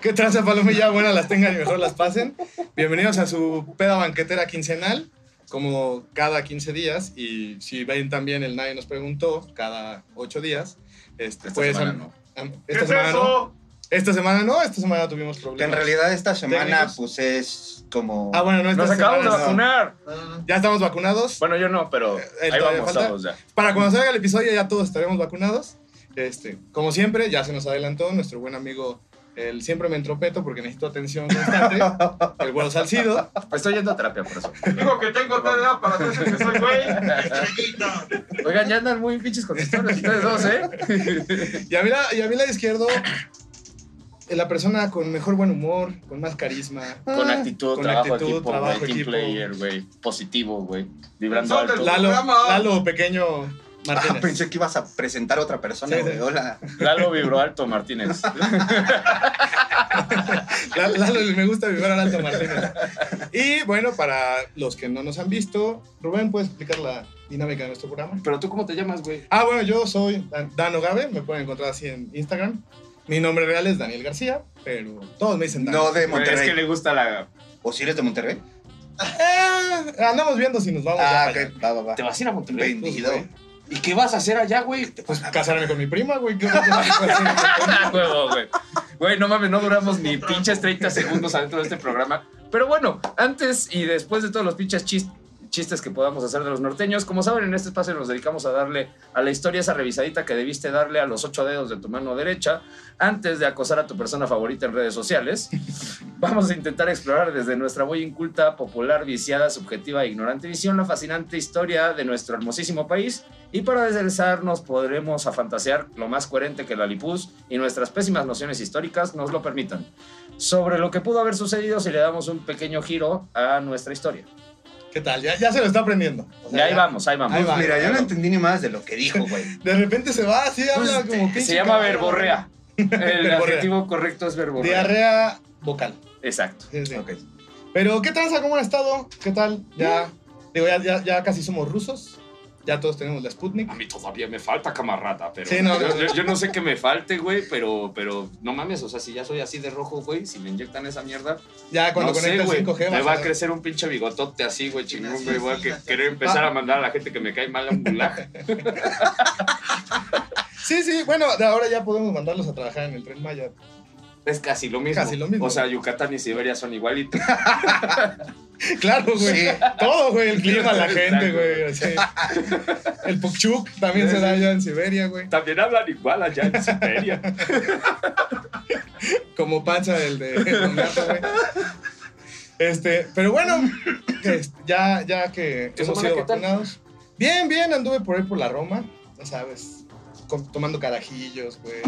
¿Qué tranza, Palomilla? Buenas las tengan y mejor las pasen. Bienvenidos a su peda banquetera quincenal, como cada 15 días. Y si ven también el Nadie nos preguntó, cada 8 días. Este, Esta pues, semana no. am- ¿Qué esta es semana no. eso? Esta semana no, esta semana tuvimos problemas. en realidad esta semana, ¿Técnicos? pues es como. Ah, bueno, no, esta Nos acabamos de semana no. vacunar. Ya estamos vacunados. Bueno, yo no, pero Eh, ahí todavía vamos todos ya. Para cuando salga el episodio ya todos estaremos vacunados. Este, como siempre, ya se nos adelantó nuestro buen amigo, el siempre me entropeto porque necesito atención constante, el güero Salcido. Estoy yendo a terapia por eso. Digo que tengo TDA para decir que soy güey. Oigan, ya andan muy pinches con historias ustedes dos, ¿eh? Y a mí, la, y a mí la izquierdo, eh, la persona con mejor buen humor, con más carisma. Con actitud, Con trabajo actitud, equipo, trabajo team player, güey. Positivo, güey. Vibrando alto. Lalo. Lalo Pequeño Ah, Martínez. pensé que ibas a presentar a otra persona, Sí, güey. sí. Hola. Lalo Vibro Alto Martínez. La- Lalo me gusta vivir al Alto Martínez. Y bueno, para los que no nos han visto, Rubén, ¿puedes explicar la dinámica de nuestro programa? Pero tú, ¿cómo te llamas, güey? Ah, bueno, yo soy Dan, Dan Ogave, me pueden encontrar así en Instagram. Mi nombre real es Daniel García, pero todos me dicen Dan. No de Güey, Es Monterrey. que le gusta la. ¿O si eres de Monterrey? Eh, andamos viendo si nos vamos ya Ah, para allá. ok. Va, va, va. ¿Te vas a ir a Monterrey? Vendido. güey. ¿Y qué vas a hacer allá, güey? Pues casarme con mi prima, güey. ¿qué hacer? Ah, huevo, güey. Güey, no mames, no duramos ni pinches 30 segundos adentro de este programa. Pero bueno, antes y después de todos los pinches chis- chistes que podamos hacer de los norteños, como saben, en este espacio nos dedicamos a darle a la historia esa revisadita que debiste darle a los ocho dedos de tu mano derecha antes de acosar a tu persona favorita en redes sociales. Vamos a intentar explorar desde nuestra muy inculta, popular, viciada, subjetiva e ignorante visión la fascinante historia de nuestro hermosísimo país y para deslizarnos podremos a fantasear lo más coherente que la Lipuz y nuestras pésimas nociones históricas nos lo permitan. Sobre lo que pudo haber sucedido si le damos un pequeño giro a nuestra historia. ¿Qué tal? Ya, ya se lo está aprendiendo. O Y sea, ahí ya- vamos, ahí vamos. Ahí va. Mira, yo no entendí ni más de lo que dijo, güey. De repente se va así, Pues, habla como pinche se llama cabrón. verborrea. El Verborrea. adjetivo correcto es verborrea. Diarrea vocal. Exacto. Sí, sí. Ok. Pero, ¿qué tranza? ¿Cómo han estado? ¿Qué tal? Ya, digo, ya, ya, ya casi somos rusos. Ya todos tenemos la Sputnik. A mí todavía me falta camarata, pero Sí, no, yo, no. yo- yo no sé qué me falte, güey, pero, pero no mames, o sea, si ya soy así de rojo, güey, si me inyectan esa mierda, Ya cuando no sé, conectas güey, 5G me va a crecer un pinche bigotote así, güey, chingón, güey, voy a que- querer empezar a mandar a la gente que me cae mal a un gulag. Sí, sí, bueno, de ahora ya podemos mandarlos a trabajar en el Tren Maya. Es casi lo mismo. Casi lo mismo. O sea, Yucatán y Siberia son igualitos. Claro, güey. Sí. Todo, güey. El clima, la gente, güey. El Pukchuk también se da allá en Siberia, güey. También hablan igual allá en Siberia. Como panza el de güey. Este, pero bueno, este, ya, ya que ¿Tu hemos sido vacunados. Bien, bien, anduve por ahí por la Roma, ya sabes, tomando carajillos, güey.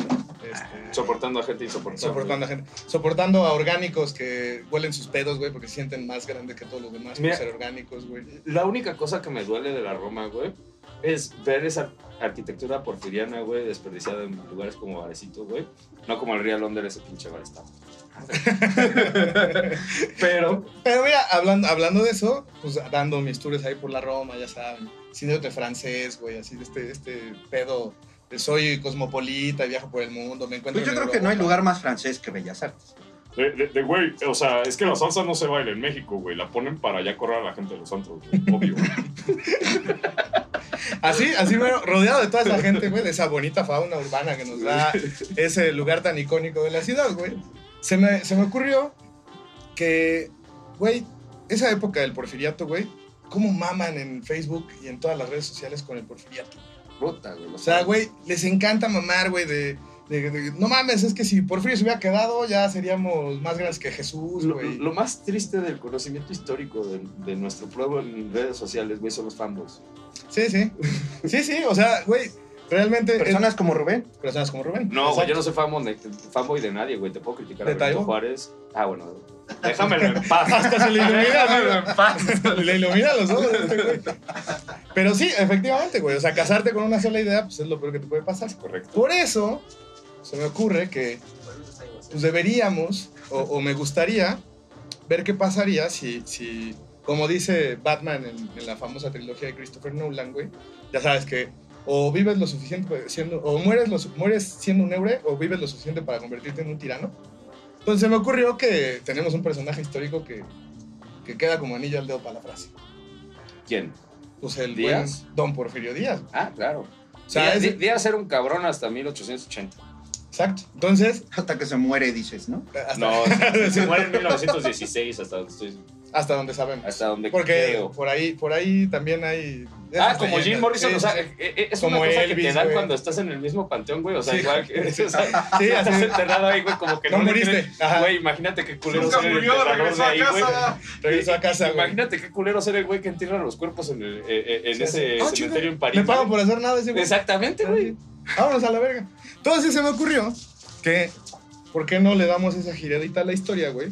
Este, Soportando a gente insoportable. soportando a gente, soportando a orgánicos que huelen sus pedos, güey, porque se sienten más grandes que todos los demás Mira. por ser orgánicos, güey. La única cosa que me duele de la Roma, güey, es ver esa arquitectura porfiriana, güey, desperdiciada en lugares como Varecito, güey. No como el Real Londres, ese pinche bar está. Pero, Pero mira, hablando, hablando de eso, pues dando mis tours ahí por la Roma, ya saben, de francés, güey, así de este, este pedo soy cosmopolita y viajo por el mundo, me encuentro Pues yo en creo que no hay lugar más francés que Bellas Artes. De, de, de, güey, o sea, es que la salsa no se baila en México, güey. La ponen para ya correr a la gente de los antros, güey. Obvio. Así, así, bueno, rodeado de toda esa gente, güey, de esa bonita fauna urbana que nos da ese lugar tan icónico de la ciudad, güey. Se me, se me ocurrió que, güey, esa época del porfiriato, güey, cómo maman en Facebook y en todas las redes sociales con el porfiriato. Puta, güey. O sea, güey, les encanta mamar, güey, de, de- de- No mames, es que si Porfirio se hubiera quedado, ya seríamos más grandes que Jesús, Lo, güey. lo más triste del conocimiento histórico de, de nuestro pueblo en redes sociales, güey, son los fanboys. Sí, sí. Sí, sí, o sea, güey, realmente... es- Personas como Rubén. personas como Rubén. No, güey, yo no soy fanboy de, fanboy de nadie, güey. Te puedo criticar a ¿De Benito? Juárez. Ah, bueno. Déjamelo en paz. Hasta se le ilumina, Déjamelo güey. en paz. Le ilumina los ojos a este güey. Pero sí, efectivamente, güey. O sea, casarte con una sola idea, pues es lo peor que te puede pasar. Correcto. Por eso, se me ocurre que pues deberíamos, o, o me gustaría, ver qué pasaría si, si como dice Batman en, en la famosa trilogía de Christopher Nolan, güey, ya sabes que o vives lo suficiente siendo, o mueres, lo, mueres siendo un héroe, o vives lo suficiente para convertirte en un tirano. Entonces se me ocurrió que tenemos un personaje histórico que, que queda como anillo al dedo para la frase. ¿Quién? Pues el ¿Díaz? buen Don Porfirio Díaz. Ah, claro. O sea, Díaz, es- Dí- Díaz era un cabrón hasta 1880. exacto. Entonces, Hasta que se muere, dices, ¿no? hasta, No, se, se muere en 1916 hasta donde estoy. hasta donde sabemos. Hasta donde Porque creo. por ahí, por ahí también hay. Ah, como Jim. Morrison, o sea, eh, eh, es Como una cosa que Elvis, te dan güey. cuando estás en el mismo panteón, güey. O sea, Sí. igual que. O sea, Sí, estás así. enterrado ahí, güey, como que No no, moriste. crees. Güey, imagínate qué culero Nunca ser el murió, regresó a güey. casa. Regresó a casa, güey. Imagínate qué culero ser el güey que entierra los cuerpos en, el, eh, en Sí, ese. Ah, cementerio chinga, en París. Me pagan güey. por hacer nada ese güey. Exactamente, güey. Vámonos a la verga. Entonces se me ocurrió que, ¿por qué no le damos esa giradita a la historia, güey?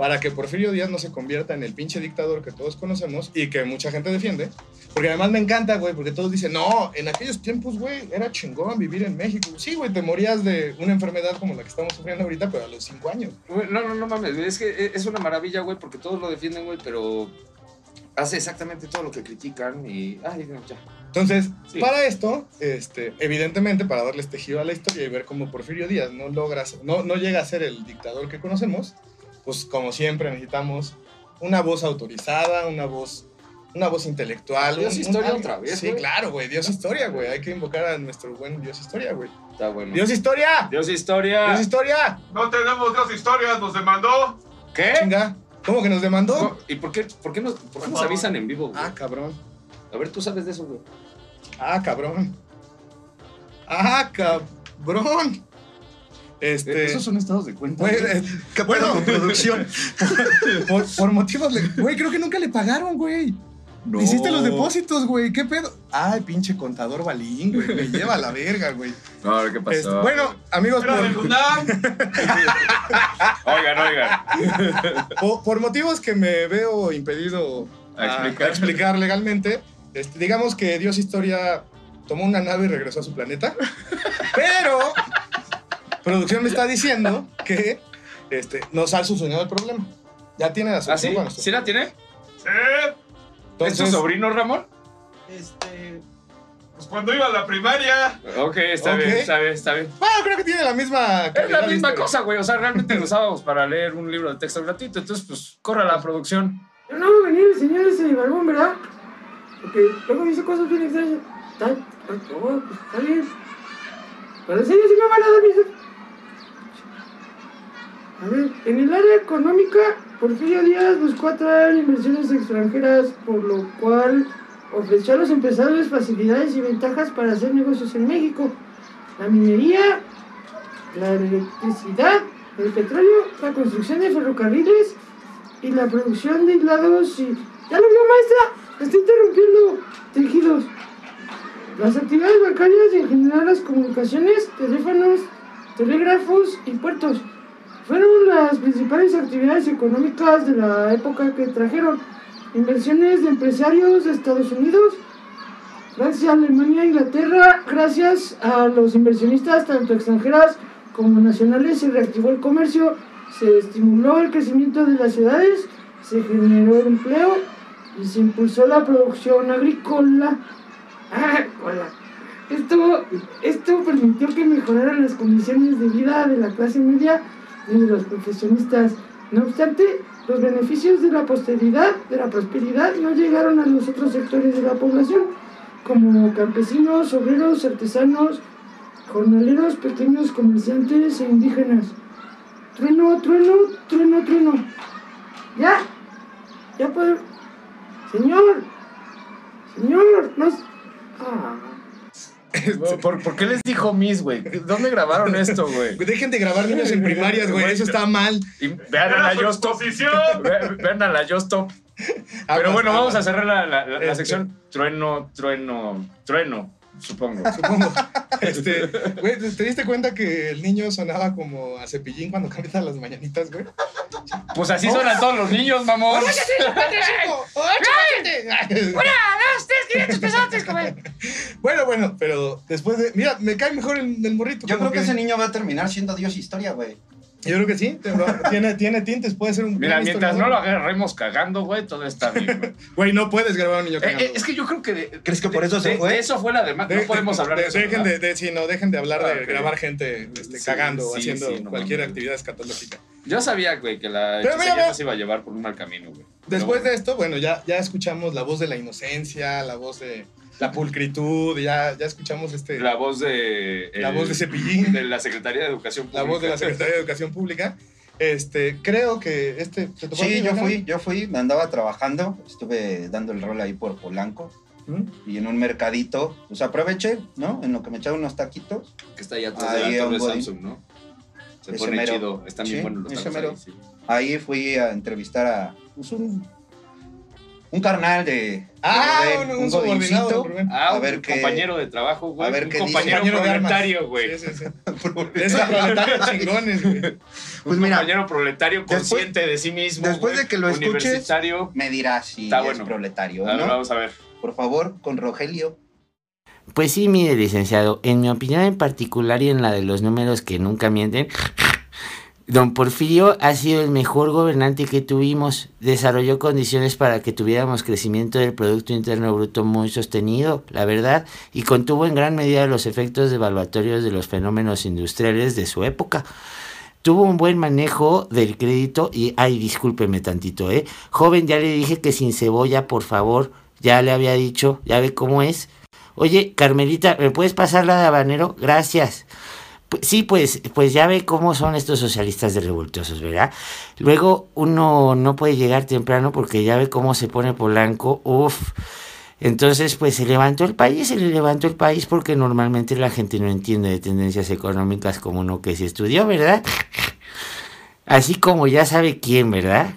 Para que Porfirio Díaz no se convierta en el pinche dictador que todos conocemos y que mucha gente defiende. Porque además me encanta, güey, porque todos dicen, no, en aquellos tiempos, güey, era chingón vivir en México. Sí, güey, te morías de una enfermedad como la que estamos sufriendo ahorita, pero a los cinco años. No, no, no mames. Es que es una maravilla, güey, porque todos lo defienden, güey, pero hace exactamente todo lo que critican y. Ay, no, ya. Entonces, Sí. para esto, este, evidentemente, para darle este giro a la historia y ver cómo Porfirio Díaz no logra, no, no llega a ser el dictador que conocemos, pues como siempre necesitamos una voz autorizada, una voz, una voz intelectual. Dios Historia otra vez, Sí, claro, güey, Dios Historia, güey. Hay que invocar a nuestro buen Dios Historia, güey. Está bueno. ¡Dios Historia! Dios historia. ¡Dios Historia! No tenemos dos historias, nos demandó. ¿Qué? Chinga, ¿cómo que nos demandó? No, ¿Y por qué, por qué nos, por qué nos avisan en vivo, güey? Ah, cabrón. A ver, tú sabes de eso, güey. Ah, cabrón. Ah, cabrón. Este. Esos son estados de cuenta. Güey, eh, bueno, producción. por, por motivos de. Güey, creo que nunca le pagaron, güey. No. Hiciste los depósitos, güey. ¿Qué pedo? Ay, pinche contador balín, güey. Me lleva a la verga, güey. No, a ver qué pasó. Este, bueno, amigos, del por. Oigan, oigan. por- por motivos que me veo impedido A a, explicar. a explicar legalmente, este, digamos que Dios Historia tomó una nave y regresó a su planeta. Pero producción me está diciendo que este, nos ha solucionado el problema. Ya tiene la ¿Ah, sí? solución ¿Sí la tiene? Sí. ¿Es tu Entonces, sobrino, Ramón? Este. Pues cuando iba a la primaria. Ok, está bien, está bien, está bien. bueno, creo que tiene la misma Es la misma cosa, güey. O sea, realmente lo usábamos para leer un libro de texto gratuito. Entonces, pues, corra la producción. Yo no va a venir el señor ese barbón, ¿verdad? Porque luego dice cosas bien extrañas. Está, está, oh, pues, está bien. Pero en serio sí me van a dar mis... A ver, en el área económica, Porfirio Díaz buscó atraer inversiones extranjeras, por lo cual ofreció a los empresarios facilidades y ventajas para hacer negocios en México. La minería, la electricidad, el petróleo, la construcción de ferrocarriles y la producción de hilados y... ¡Ya lo vio, maestra! ¡Me está interrumpiendo! Tejidos. Las actividades bancarias y en general las comunicaciones, teléfonos, telégrafos y puertos fueron las principales actividades económicas de la época que trajeron inversiones de empresarios de Estados Unidos, Francia, Alemania, Inglaterra, gracias a los inversionistas tanto extranjeras como nacionales se reactivó el comercio, se estimuló el crecimiento de las ciudades, se generó el empleo y se impulsó la producción agrícola. Ah. Esto, esto permitió que mejoraran las condiciones de vida de la clase media de los profesionistas. No obstante, los beneficios de la posteridad, de la prosperidad, no llegaron a los otros sectores de la población, como campesinos, obreros, artesanos, jornaleros, pequeños comerciantes e indígenas. Trueno, trueno, trueno, trueno. Ya, ya puedo. Señor, señor, no. Ah. ¿Por, por qué les dijo Miss, güey? ¿Dónde grabaron esto, güey? Dejen de grabar niños en primarias, güey. Eso está mal. Y vean a la. Ve- Vean a la Justop. Pero bueno, vamos a cerrar la, la- la- la Este. sección trueno, trueno, trueno, supongo. Supongo. Este, güey, ¿te te diste cuenta que el niño sonaba como a cepillín cuando canta las mañanitas, güey? Pues así suenan todos los niños, mamón. Bueno, bueno, pero después de. Mira, me cae mejor el, el morrito. Yo creo que ese niño va a terminar siendo Dios historia, güey. Yo creo que sí. Tiene, tiene tintes, puede ser un. Mira, mientras no lo agarremos cagando, güey, todo está bien, güey. Güey, no puedes grabar a un niño Eh, cagando. eh, es que yo creo que... de- ¿Crees que por eso se de- fue? de eso fue la demanda. De- No podemos hablar de, eso, Dejen de, de- sí, no, dejen de hablar de grabar gente este, Sí, cagando o sí, haciendo sí, no cualquier actividad escatológica. Yo sabía, güey, que la Pero mira, hechicería mira. nos iba a llevar por un mal camino, güey. Después de esto, bueno, ya, ya escuchamos la voz de la inocencia, la voz de la pulcritud, ya, ya escuchamos este, La voz de. la el- voz de Cepillín, De la Secretaría de Educación la Pública. voz de la Secretaría de Educación Pública. Este, creo que este... ¿te tocó Sí, yo fui, yo fui, andaba trabajando, estuve dando el rol ahí por Polanco ¿Mm? y en un mercadito, pues aproveché, ¿no? En lo que me echaba unos taquitos. Que está ahí atrás Ahí, de la torre. Samsung, ¿no? Se Ese pone mero. chido. Están bien Sí, buenos los tacos ahí, sí. Ahí fui a entrevistar a pues, un, un carnal de... Ah, de un, Rubén, un subordinado. Ah, A un ver qué- compañero de trabajo, güey. a ver un qué dice. compañero, Compañero de armas. proletario, güey. Sí, sí, sí. Esos proletarios chingones, güey. Pues un mira, compañero proletario después- consciente de sí mismo. después güey, de que lo escuches, me dirás si Está es bueno. proletario, A ver, ¿no? vamos a ver. Por favor, con Rogelio. Pues sí, mire, licenciado, en mi opinión en particular y en la de los números que nunca mienten, don Porfirio ha sido el mejor gobernante que tuvimos. Desarrolló condiciones para que tuviéramos crecimiento del Producto Interno Bruto muy sostenido, la verdad, y contuvo en gran medida los efectos devaluatorios de los fenómenos industriales de su época. Tuvo un buen manejo del crédito y, ay, discúlpeme tantito, ¿eh? Joven, ya le dije que sin cebolla, por favor, ya le había dicho, ya ve cómo es. Oye, Carmelita, ¿me puedes pasar la de habanero? Gracias. Sí, pues, pues ya ve cómo son estos socialistas de revoltosos, ¿verdad? Luego uno no puede llegar temprano porque ya ve cómo se pone Polanco. Uf. Entonces, pues se levantó el país, se le levantó el país porque normalmente la gente no entiende de tendencias económicas como uno que se estudió, ¿verdad? Así como ya sabe quién, ¿verdad?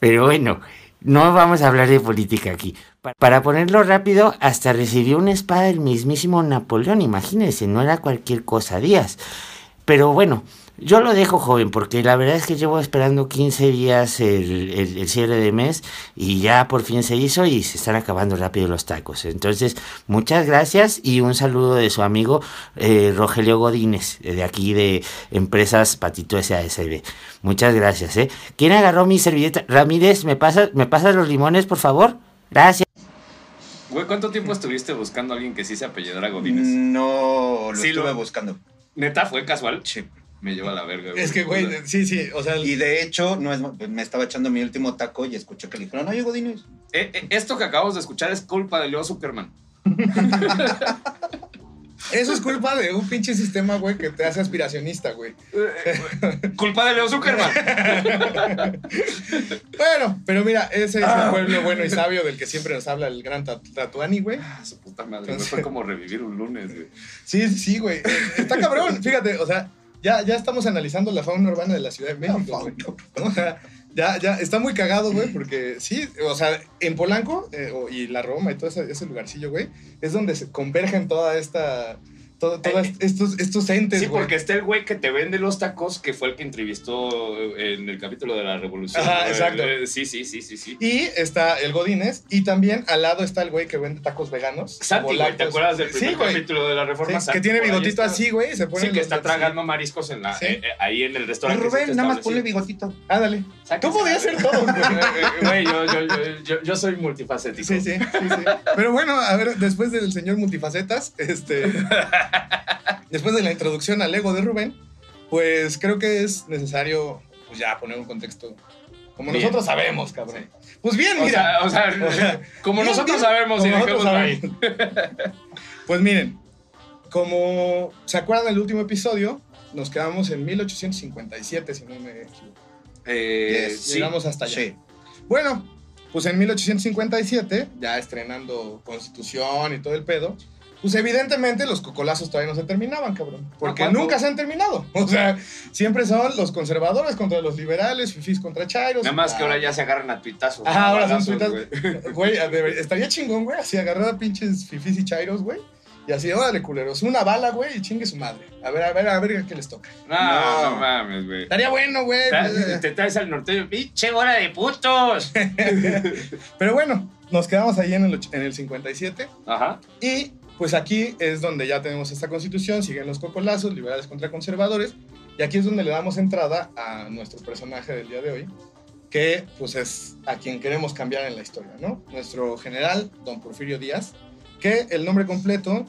Pero bueno, no vamos a hablar de política aquí. Pa- Para ponerlo rápido, hasta recibió una espada del mismísimo Napoleón, imagínense, no era cualquier cosa, Díaz. Pero bueno, yo lo dejo joven porque la verdad es que llevo esperando 15 días el, el- cierre de mes y ya por fin se hizo y se están acabando rápido los tacos. Entonces, muchas gracias y un saludo de su amigo eh, Rogelio Godínez, de aquí de Empresas Patito SASB. Muchas gracias, ¿eh? ¿Quién agarró mi servilleta? Ramírez, ¿me pasas me pasas los limones, por favor? Gracias. Güey, ¿cuánto tiempo estuviste buscando a alguien que sí se apellidara Godínez? No lo Sí, estuve lo- buscando. ¿Neta fue casual? Sí. Me lleva a la verga, Es que, güey, sí, sí, o sea, Y de hecho, no es, me estaba echando mi último taco y escuché que le dijeron, oye, Godínez. eh, eh, esto que acabamos de escuchar es culpa de Leo Zuckerman. eso es culpa de un pinche sistema, güey, que te hace aspiracionista, güey. culpa de Leo Zuckerman. Bueno, pero mira, ese es el pueblo bueno y sabio del que siempre nos habla el gran Tat- Tatuani, güey. Ah, su puta madre, güey, fue como revivir un lunes, güey. Sí, sí, güey. Eh, Está cabrón. Fíjate, o sea, ya, ya estamos analizando la fauna urbana de la Ciudad de México. ¿no? O sea, ya, ya está muy cagado, güey, porque sí, o sea, en Polanco eh, y la Roma y todo ese, ese lugarcillo, güey, es donde se convergen toda esta. Todo- Todos Eh, estos, estos entes, Sí, porque está el güey que te vende los tacos, que fue el que entrevistó en el capítulo de la Revolución. Ajá, exacto. Eh, Sí, sí, sí, sí, sí. Y está el Godínez, y también al lado está el güey que vende tacos veganos. Santi, güey, ¿te acuerdas del primer Sí, capítulo de la Reforma? Sí, Santi, que tiene bigotito está. así, güey, se pone Sí, que los- está sí. tragando mariscos en la, Sí. eh, eh, ahí en el restaurante. Rubén, nada más ponle bigotito. Ándale. Tú podías ser todo, güey. Güey, yo, yo, yo, yo, yo soy multifacético. Sí, sí, sí, sí. Pero bueno, a ver, después del señor multifacetas, este. después de la introducción al ego de Rubén, pues creo que es necesario, pues ya poner un contexto. Como Bien. nosotros sabemos, cabrón. Pues bien, O mira. sea, o sea, como nosotros sabemos y Como nosotros dejémoslo ahí. sabemos. Pues miren, como se acuerdan del último episodio, nos quedamos en 1857, si no me equivoco. Eh, Yes, sí. Llegamos hasta allá. Sí. Bueno, pues en 1857, ya estrenando Constitución y todo el pedo, pues evidentemente los cocolazos todavía no se terminaban, cabrón. Porque nunca se han terminado. O sea, siempre son los conservadores contra los liberales, fifís contra chairos. Nada más que Ah, ahora ya se agarran a tuitazos. Ajá, a ahora son tuitazos. güey. Estaría chingón, güey, así agarrar a pinches fifís y chairos, güey. Y así, órale, culeros, una bala, güey, y chingue su madre. A ver, a ver, a ver qué les toca. No, No. no mames, güey. Estaría bueno, güey. Te, traes al norteño, pinche hora de putos. Pero bueno, nos quedamos ahí en el, en el 57. Ajá. Y pues aquí es donde ya tenemos esta constitución, siguen los cocolazos, liberales contra conservadores, y aquí es donde le damos entrada a nuestro personaje del día de hoy, que pues es a quien queremos cambiar en la historia, ¿no? Nuestro general, don Porfirio Díaz, que el nombre completo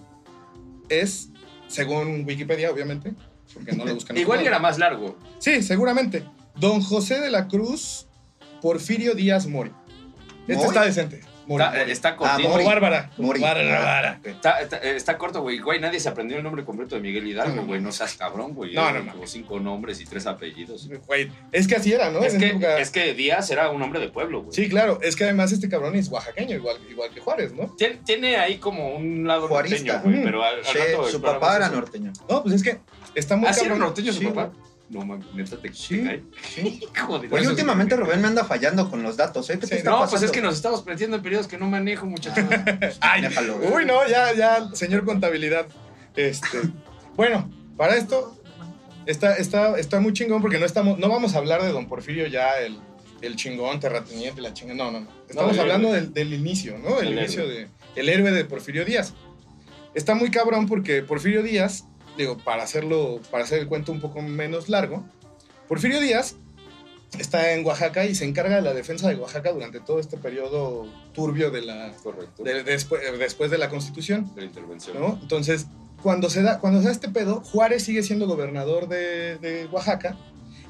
es, según Wikipedia obviamente, porque no lo buscan. Igual y era más largo. Sí, seguramente. Don José de la Cruz Porfirio Díaz Mori. Este ¿Mori? está decente. Mori, Está, Ah, cortito. Como Mori. Bárbara. Mori. Bárbara. Está, está- está corto, güey. Güey, nadie se aprendió el nombre completo de Miguel Hidalgo, güey. No seas cabrón, güey. No, no, no. Como cinco nombres y tres apellidos. Güey, es que así era, ¿no? Es En que, época- es que Díaz era un hombre de pueblo, güey. Sí, claro. Es que además este cabrón es oaxaqueño, igual, igual que Juárez, ¿no? Tiene, tiene ahí como un lado Juarista. norteño, güey. Pero al, al Sí, rato su papá era norteño. No, pues es que está muy ¿Ah, sí era cabrón. norteño su Sí, papá? No, mames, neta, te, cae. Oye, últimamente Rubén me anda fallando con los datos, ¿eh? ¿Qué Sí, te está No, pasando? pues es que nos estamos metiendo en periodos que no manejo, muchachos. Ay, Déjalo. uy, no, ya, ya, señor contabilidad. Este, bueno, para esto está, está, está muy chingón porque no estamos, no vamos a hablar de Don Porfirio ya el, el chingón, terrateniente, la chinga. No, no, no. Estamos hablando del, del inicio, ¿no? El, El inicio de el héroe de Porfirio Díaz. Está muy cabrón porque Porfirio Díaz, digo, para hacerlo, para hacer el cuento un poco menos largo, Porfirio Díaz está en Oaxaca y se encarga de la defensa de Oaxaca durante todo este periodo turbio de la, Correcto. de- después, después de la constitución, de la intervención. ¿no? Entonces, cuando se da, cuando se da este pedo, Juárez sigue siendo gobernador de, de Oaxaca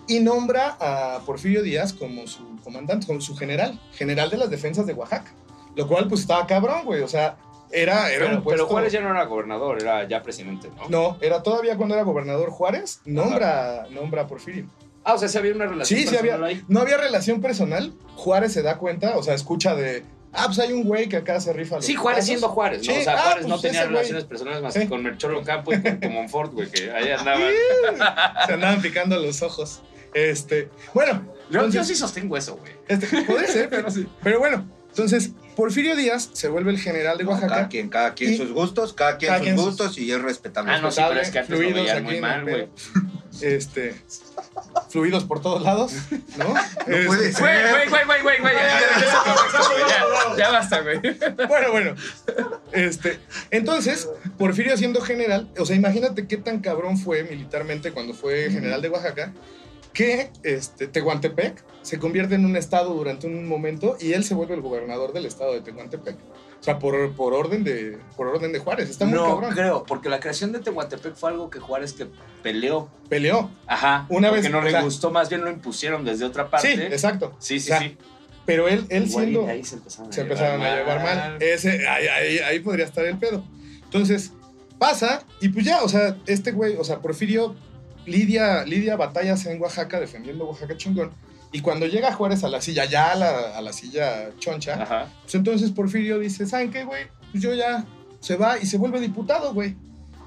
y nombra a Porfirio Díaz como su comandante, como su general, general de las defensas de Oaxaca. Lo cual, pues, estaba cabrón, güey. O sea, era, era Pero, un puesto... pero Juárez ya no era gobernador, era ya presidente, ¿no? No, era todavía cuando era gobernador Juárez, nombra, nombra a Porfirio. Ah, o sea, sí había una relación Sí, sí había. personal ahí. No había relación personal. Juárez se da cuenta, o sea, escucha de... Ah, pues hay un güey que acá se rifa los Sí, Juárez putazos". siendo Juárez, ¿no? Sí, o sea, ah, Juárez no pues tenía ese güey. relaciones personales más que con Mercholo Campo y con, con Monfort, güey, que ahí andaba. Se andaban picando los ojos. Este, bueno, Yo, sí sostengo eso, güey. este, puede ser, pero, pero bueno, entonces Porfirio Díaz se vuelve el general de No, cada Oaxaca. quien, cada quien Y- sus gustos, cada quien cada sus quien sus- gustos y es respetable. Ah, no, sí, pero es que antes lo veían muy mal, güey. Este, fluidos por todos lados, ¿no? No puede Este, ser. Güey, güey, güey, güey, güey, ya, ya basta, güey. Bueno, bueno. Este, entonces, Porfirio siendo general, o sea, imagínate qué tan cabrón fue militarmente cuando fue general de Oaxaca, que este, Tehuantepec se convierte en un estado durante un momento y él se vuelve el gobernador del estado de Tehuantepec. O sea, por, por, orden, de, por orden de Juárez. Está muy no cabrón. creo, porque la creación de Tehuantepec fue algo que Juárez que peleó. Peleó. Ajá. Una vez, no o le sea- gustó, más bien lo impusieron desde otra parte. Sí, exacto. Sí, sí, O sea, sí. Pero él, él Igual y siendo... ahí se empezaron a se empezaron a llevar mal. Ese, ahí, ahí, ahí podría estar el pedo. Entonces, pasa y pues ya, o sea, este güey, o sea, Porfirio lidia, lidia batallas en Oaxaca, defendiendo Oaxaca chingón. Y cuando llega Juárez a la silla, ya a la, a la silla choncha, Ajá. pues entonces Porfirio dice, ¿saben qué, güey? Pues yo ya se va y se vuelve diputado, güey.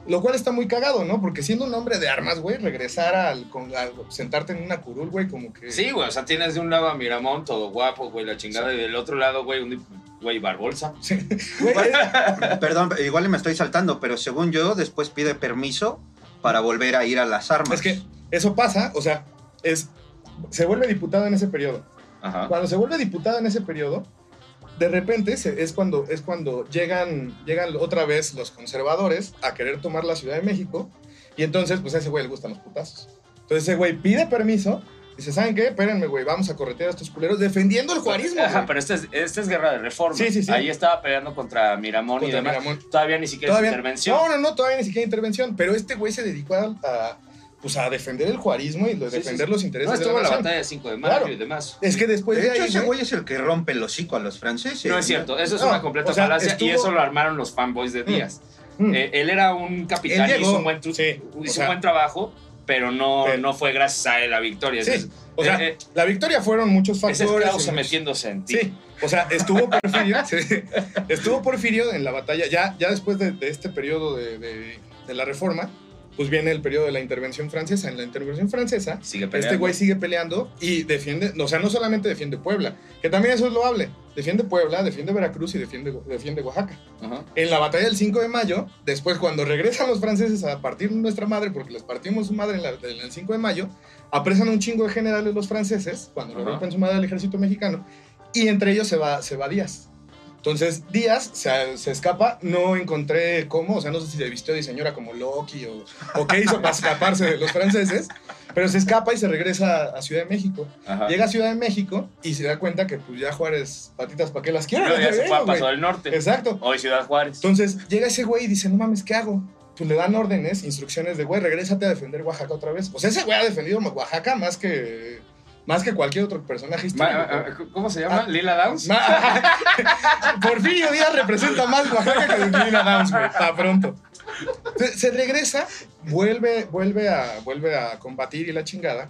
Lo cual está muy cagado, ¿no? Porque siendo un hombre de armas, güey, regresar al, con, al sentarte en una curul, güey, como que... Sí, güey, o sea, tienes de un lado a Miramón, todo guapo, güey, la chingada, y del otro lado, güey, un güey Barbolsa. Güey, es- Perdón, igual me estoy saltando, pero según yo, después pide permiso para volver a ir a las armas. Es que eso pasa, o sea, es, se vuelve diputado en ese periodo. Ajá. Cuando se vuelve diputado en ese periodo, de repente es cuando, es cuando llegan, llegan otra vez los conservadores a querer tomar la Ciudad de México. Y entonces, pues a ese güey le gustan los putazos. Entonces ese güey pide permiso. Dice, ¿saben qué? Espérenme, güey, vamos a corretear a estos culeros defendiendo el juarismo. Ajá, güey". pero esta es, esta es guerra de reforma. Sí, sí, sí. Ahí estaba peleando contra Miramón y demás. Miramón. Todavía ni siquiera Todavía, es intervención. No, no, no, todavía ni siquiera intervención. Pero este güey se dedicó a, a, pues, a defender el juarismo y Sí, defender sí. los intereses No, de estuvo la la nación. batalla de 5 de mayo Claro. y demás. Es que después de, de hecho, ahí, ese güey, es el que rompe el hocico a los franceses. No es cierto, eso es No, una completa o sea, falacia y eso lo armaron los fanboys de Díaz. mm, Eh, él era un capitán y hizo un buen, o hizo sea, un buen trabajo, pero no, pero- no fue gracias a él la victoria. Sí, Es- o sea, eh, eh, la victoria fueron muchos es factores. el Krause metiéndose en ti. Sí, o sea, estuvo Porfirio, sí, estuvo Porfirio en la batalla, ya, ya después de, de este periodo de, de- de la reforma, pues viene el periodo de la intervención francesa. En la intervención francesa, Sigue este güey sigue peleando y defiende, o sea, no solamente defiende Puebla, que también eso es loable, defiende Puebla, defiende Veracruz y defiende, defiende Oaxaca. Ajá. En la batalla del 5 de mayo, después cuando regresan los franceses a partir nuestra madre, porque les partimos su madre en, la- en el 5 de mayo, apresan un chingo de generales los franceses, cuando le rompen su madre al ejército mexicano, y entre ellos se va, se va Díaz. Entonces Díaz se, se escapa, no encontré cómo, o sea, no sé si se vistió de señora como Loki o, o qué hizo para escaparse de los franceses, pero se escapa y se regresa a Ciudad de México. Ajá. Llega a Ciudad de México y se da cuenta que pues ya Juárez, patitas, ¿para qué las quiero? Luego ya se fue a. Paso del Norte. Exacto. Hoy Ciudad Juárez. Entonces llega ese güey y dice, no mames, ¿qué hago? pues le dan órdenes, instrucciones de, güey, regrésate a defender Oaxaca otra vez. O sea, ese güey ha defendido Oaxaca más que, más que cualquier otro personaje histórico. ¿Cómo se llama? Ah. ¿Lila Downs? Porfirio Díaz representa más Oaxaca que Lina Downs, güey. Está pronto. Se, se regresa, vuelve, vuelve, a, vuelve a combatir y la chingada.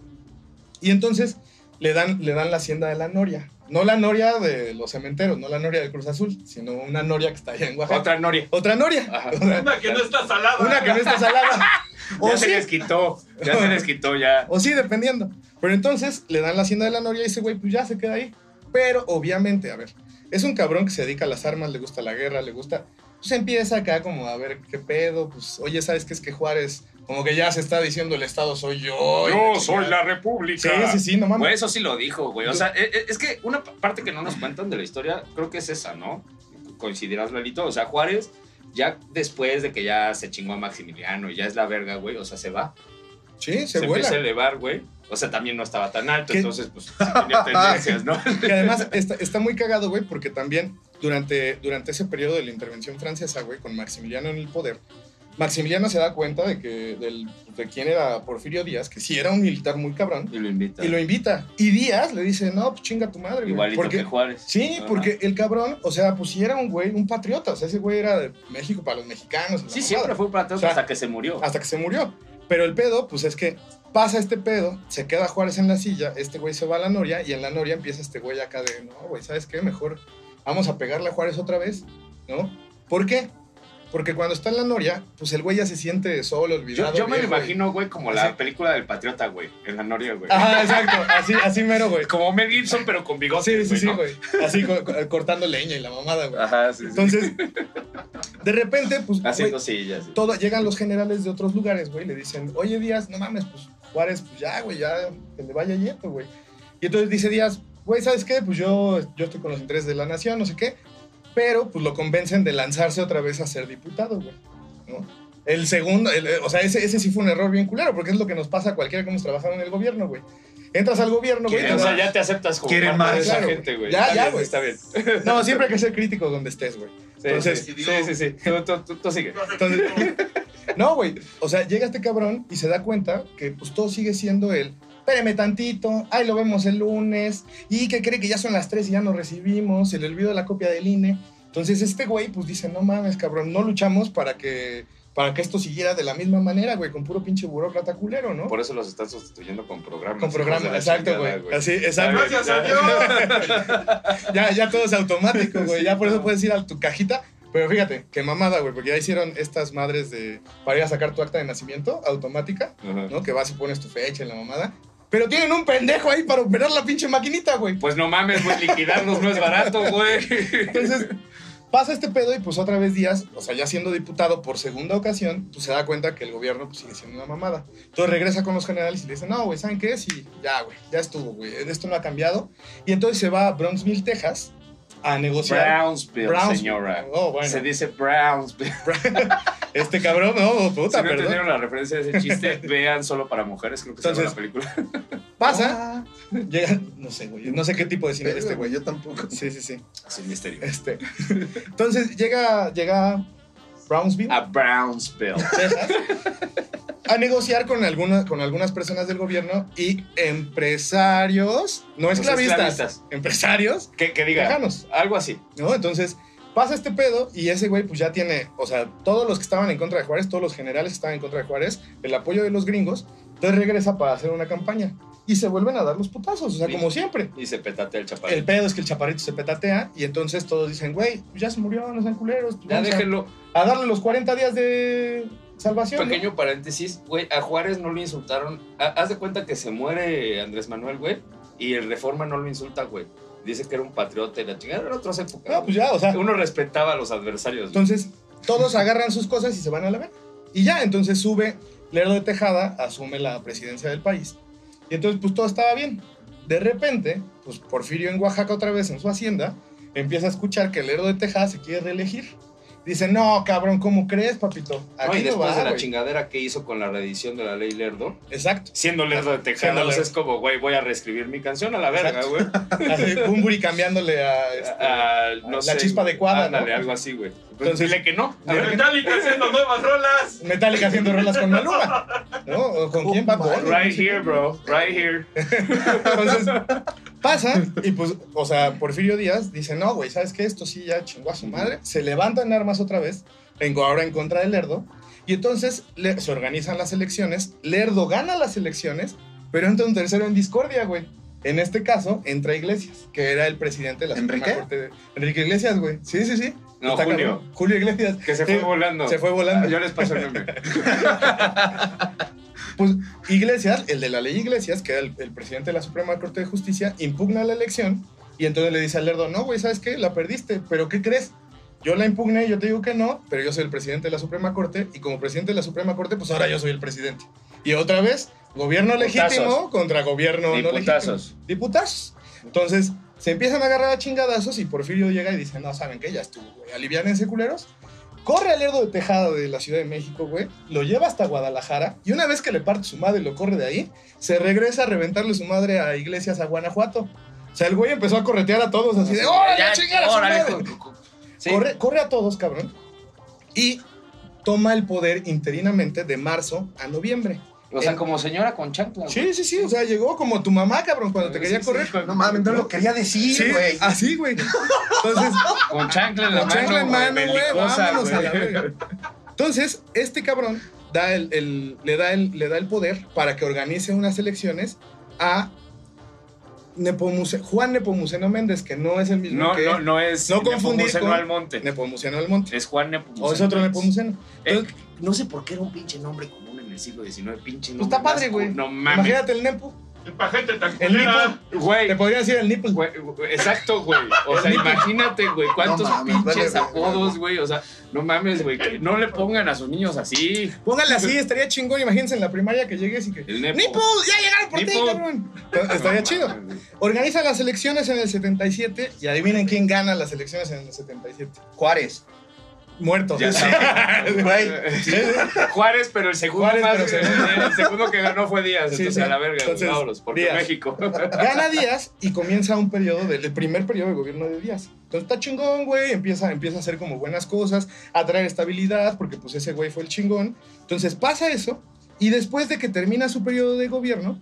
Y entonces le dan, le dan la hacienda de la Noria. No la Noria de los cementeros, no la Noria del Cruz Azul, sino una Noria que está allá en Oaxaca. Otra Noria. Otra Noria. Ajá. Una, Una que no está salada. una que no está salada. O Ya se sí, les quitó. Ya se les quitó, ya. o sí, dependiendo. Pero entonces le dan la hacienda de la Noria y ese güey, pues ya se queda ahí. Pero obviamente, a ver, es un cabrón que se dedica a las armas, le gusta la guerra, le gusta. Pues empieza acá como a ver qué pedo. Pues, oye, ¿sabes qué es que Juárez? Como que ya se está diciendo el Estado soy yo. Yo soy la república. Sí, sí, sí, no Güey, mames. eso sí lo dijo, güey. O sea, e- e- es que una parte que no nos cuentan de la historia, creo que es esa, ¿no? Coincidirás, Lalito. O sea, Juárez, ya después de que ya se chingó a Maximiliano y ya es la verga, güey, o sea, se va. Sí, Se, se, empieza a elevar, güey. O sea, también no estaba tan alto, ¿Qué? entonces, pues, sí tenía tendencias, ¿no? Que además está, está muy cagado, güey, porque también durante, durante ese periodo de la intervención francesa, güey, con Maximiliano en el poder, Maximiliano se da cuenta de que del, de quién era Porfirio Díaz, que sí era un militar muy cabrón, Y lo invita. y lo invita. Y Díaz le dice, no, pues chinga tu madre. Igualito porque, que Juárez. Sí, porque el cabrón, o sea, pues sí era un güey, un patriota, o sea, ese güey era de México para los mexicanos. Sí, siempre fue un patriota O sea, hasta que se murió. Hasta que se murió. Pero el pedo, pues es que pasa este pedo, se queda Juárez en la silla, este güey se va a la Noria y en la Noria empieza este güey acá de, no, güey, ¿sabes qué? Mejor vamos a pegarle a Juárez otra vez, ¿no? ¿Por qué? Porque cuando está en la Noria, pues el güey ya se siente solo, olvidado. yo me lo y- imagino, güey, como la película del patriota, güey, en la Noria, güey. Ajá, exacto, así, así mero, güey. Como Mel Gibson, pero con bigote. Sí, sí, sí, ¿no? güey. Así co- co- cortando leña y la mamada, güey. Ajá, sí, sí. Entonces, de repente, pues, güey, Haciendo sillas. sí. todo, llegan los generales de otros lugares, güey, le dicen, oye Díaz, no mames, pues Juárez, pues ya, güey, ya que le vaya yendo, güey. Y entonces dice Díaz, güey, ¿sabes qué? Pues yo, yo estoy con los intereses de la nación, no sé qué, pero pues lo convencen de lanzarse otra vez a ser diputado, güey, ¿no? El segundo, el- o sea, ese, ese sí fue un error bien culero, porque es lo que nos pasa a cualquiera que hemos trabajado en el gobierno, güey. Entras al gobierno, güey. O sea, ya te aceptas como Quieren más, de esa claro, gente, güey. Ya, Está ya, güey. Está bien. No, siempre hay que ser crítico donde estés, güey. Sí, Entonces, sí, sí, sí, sí. Tú, tú, tú, tú sigue. Entonces, no, güey. O sea, llega este cabrón y se da cuenta que pues todo sigue siendo él. Espéreme tantito, ahí lo vemos el lunes. Y que cree que ya son las 3 y ya nos recibimos. Se le olvidó la copia del INE. Entonces este güey pues dice, no mames, cabrón, no luchamos para que, para que esto siguiera de la misma manera, güey, con puro pinche burócrata culero, ¿no? Por eso los están sustituyendo con programas. con hijos de programa, la exacto, güey. Así, exacto. Gracias a Dios. Ya, ya todo es automático, güey. Ya por eso puedes ir a tu cajita. Pero fíjate, qué mamada, güey, porque ya hicieron estas madres de para ir a sacar tu acta de nacimiento automática, Ajá. ¿no? Que vas y pones tu fecha en la mamada. Pero tienen un pendejo ahí para operar la pinche maquinita, güey. Pues no mames, güey, liquidarlos no es barato, güey. Entonces, pasa este pedo y pues otra vez Díaz, o sea, ya siendo diputado por segunda ocasión, pues se da cuenta que el gobierno pues sigue siendo una mamada. Entonces regresa con los generales y le dice, no, güey, ¿saben qué? Sí, ya, güey, ya estuvo, güey, esto no ha cambiado. Y entonces se va a Bronxville, Texas, a negociar. Brownsville, Brownsville. señora. Oh, bueno. Se dice Brownsville. Este cabrón, no, puta, Si no perdón. entendieron la referencia de ese chiste, vean solo para mujeres, creo que se llama la película. Pasa, llega, no sé, güey, no sé qué tipo de cine es este, güey. yo tampoco. Sí, sí, sí. Sin misterio. Este. Entonces llega, llega Brownsville, A Brownsville. Texas, a negociar con, alguna, con algunas personas del gobierno y empresarios, no esclavistas, esclavistas. empresarios Que, que diga, tejanos, algo así. ¿no? Entonces pasa este pedo y ese güey pues ya tiene, o sea, todos los que estaban en contra de Juárez, todos los generales que estaban en contra de Juárez, el apoyo de los gringos, entonces regresa para hacer una campaña y se vuelven a dar los putazos, o sea, como siempre. Y se petatea el chaparrito. El pedo es que el chaparrito se petatea y entonces todos dicen, güey, pues ya se murió, no sean culeros, pues Ya vamos a- déjenlo. a, darle los 40 días de salvación. ¿no?". Pequeño paréntesis, güey, a Juárez no lo insultaron. Ha- Haz de cuenta que se muere Andrés Manuel, güey, y el Reforma no lo insulta, güey. Dice que era un patriota y la chingada era otras épocas. No, pues ya, o sea, Uno respetaba a los adversarios. güey. entonces todos agarran sus cosas y se van a la verga. Y ya, entonces sube Lerdo de Tejada, asume la presidencia del país. Y entonces, pues todo estaba bien. De repente, pues Porfirio en Oaxaca otra vez en su hacienda, empieza a escuchar que Lerdo de Tejada se quiere reelegir. Dicen, no, cabrón, ¿cómo crees, papito? No, Aquí y no después va, de la güey". chingadera que hizo con la reedición de la ley Lerdo, Exacto. siendo Lerdo de Lerdo. es como, güey, voy a reescribir mi canción a la verga, güey. Así, Bumburi cambiándole a. este, no la sé, chispa adecuada, Ándale, ¿no? algo así, güey. Entonces- dile que no. A ver, Metallica haciendo nuevas rolas. Metallica haciendo rolas con Maluma. ¿No? ¿O ¿Con quién va? Bunny. Right here, bro. Right here. Entonces, pasa y pues, o sea, Porfirio Díaz dice, no, güey, ¿sabes qué? Esto sí ya chingó a su madre. Se levantan armas otra vez, en, ahora en contra de Lerdo. Y entonces le- se organizan las elecciones. Lerdo gana las elecciones, pero entra un tercero en discordia, güey. En este caso, entra Iglesias, que era el presidente de la Suprema ¿Enrique? Corte de- Enrique Iglesias, güey. Sí, sí, sí. No, Está Julio. cabrón. Julio Iglesias. Que se fue Sí, volando. Se fue volando. Ah, Yo les paso el meme. Pues Iglesias, el de la ley Iglesias, que era el, el presidente de la Suprema Corte de Justicia, impugna la elección y entonces le dice a Lerdo, no, güey, ¿sabes qué? La perdiste, pero ¿qué crees? Yo la impugné, yo te digo que no, pero yo soy el presidente de la Suprema Corte y como presidente de la Suprema Corte, pues ahora yo soy el presidente. Y otra vez, gobierno Diputazos. legítimo contra gobierno no Diputazos. legítimo. Diputazos. Entonces, se empiezan a agarrar a chingadazos y Porfirio llega y dice, no, ¿saben qué? Ya estuvo, güey. Aliviánense, culeros. Corre al Lerdo de Tejada de la Ciudad de México, güey. Lo lleva hasta Guadalajara. Y una vez que le parte su madre y lo corre de ahí, se regresa a reventarle su madre a Iglesias a Guanajuato. O sea, el güey empezó a corretear a todos así de, ¡órale, a chingar a su órale, madre! Sí. Corre a todos, cabrón. Y toma el poder interinamente de marzo a noviembre. O sea, En- como señora con chancla. güey. Sí, sí, sí. O sea, llegó como tu mamá, cabrón, cuando te quería sí, correr. sí, No mames, no lo quería decir, Sí, güey. así, güey. Entonces, Con chancla en la con mano. chancla en güey, mano, güey, vámonos a la verga. Entonces, este cabrón da el, el- le, da el, le da el poder para que organice unas elecciones a Nepomuce- Juan Nepomuceno Méndez, que no es el mismo No, que no, no es No confundir Nepomuceno con- Almonte. Nepomuceno del Monte. Es Juan Nepomuceno. O es otro Nepomuceno. Eh, no sé por qué era un pinche nombre común siglo XIX. Pinche pues nombre. está padre, güey. No mames. Imagínate el Nepo. El pajete tan El culera. Nipple. Güey. Te podría decir el Nipple. Güey, güey, Exacto, güey. O sea, imagínate, güey, cuántos No mames, pinches vale, apodos, güey. O sea, no mames, güey. que No le pongan a sus niños así. Póngale así, estaría chingón. Imagínense en la primaria que llegues y que. El Nepo. ¡Nipple! ¡Ya llegaron por ti, Nipple. cabrón! Estaría chido. Organiza las elecciones en el 77 y adivinen quién gana las elecciones en el 77. Juárez. Muerto. Ya sé. Güey. Juárez, pero el segundo Juárez, más, pero el segundo que ganó fue Díaz. Sí, entonces sí. a la verga, Entonces, vámonos, porque Díaz. México. Gana Díaz y comienza un periodo, del el primer periodo de gobierno de Díaz. Entonces está chingón, güey, empieza, empieza a hacer como buenas cosas, a traer estabilidad, porque pues ese güey fue el chingón. Entonces pasa eso, y después de que termina su periodo de gobierno,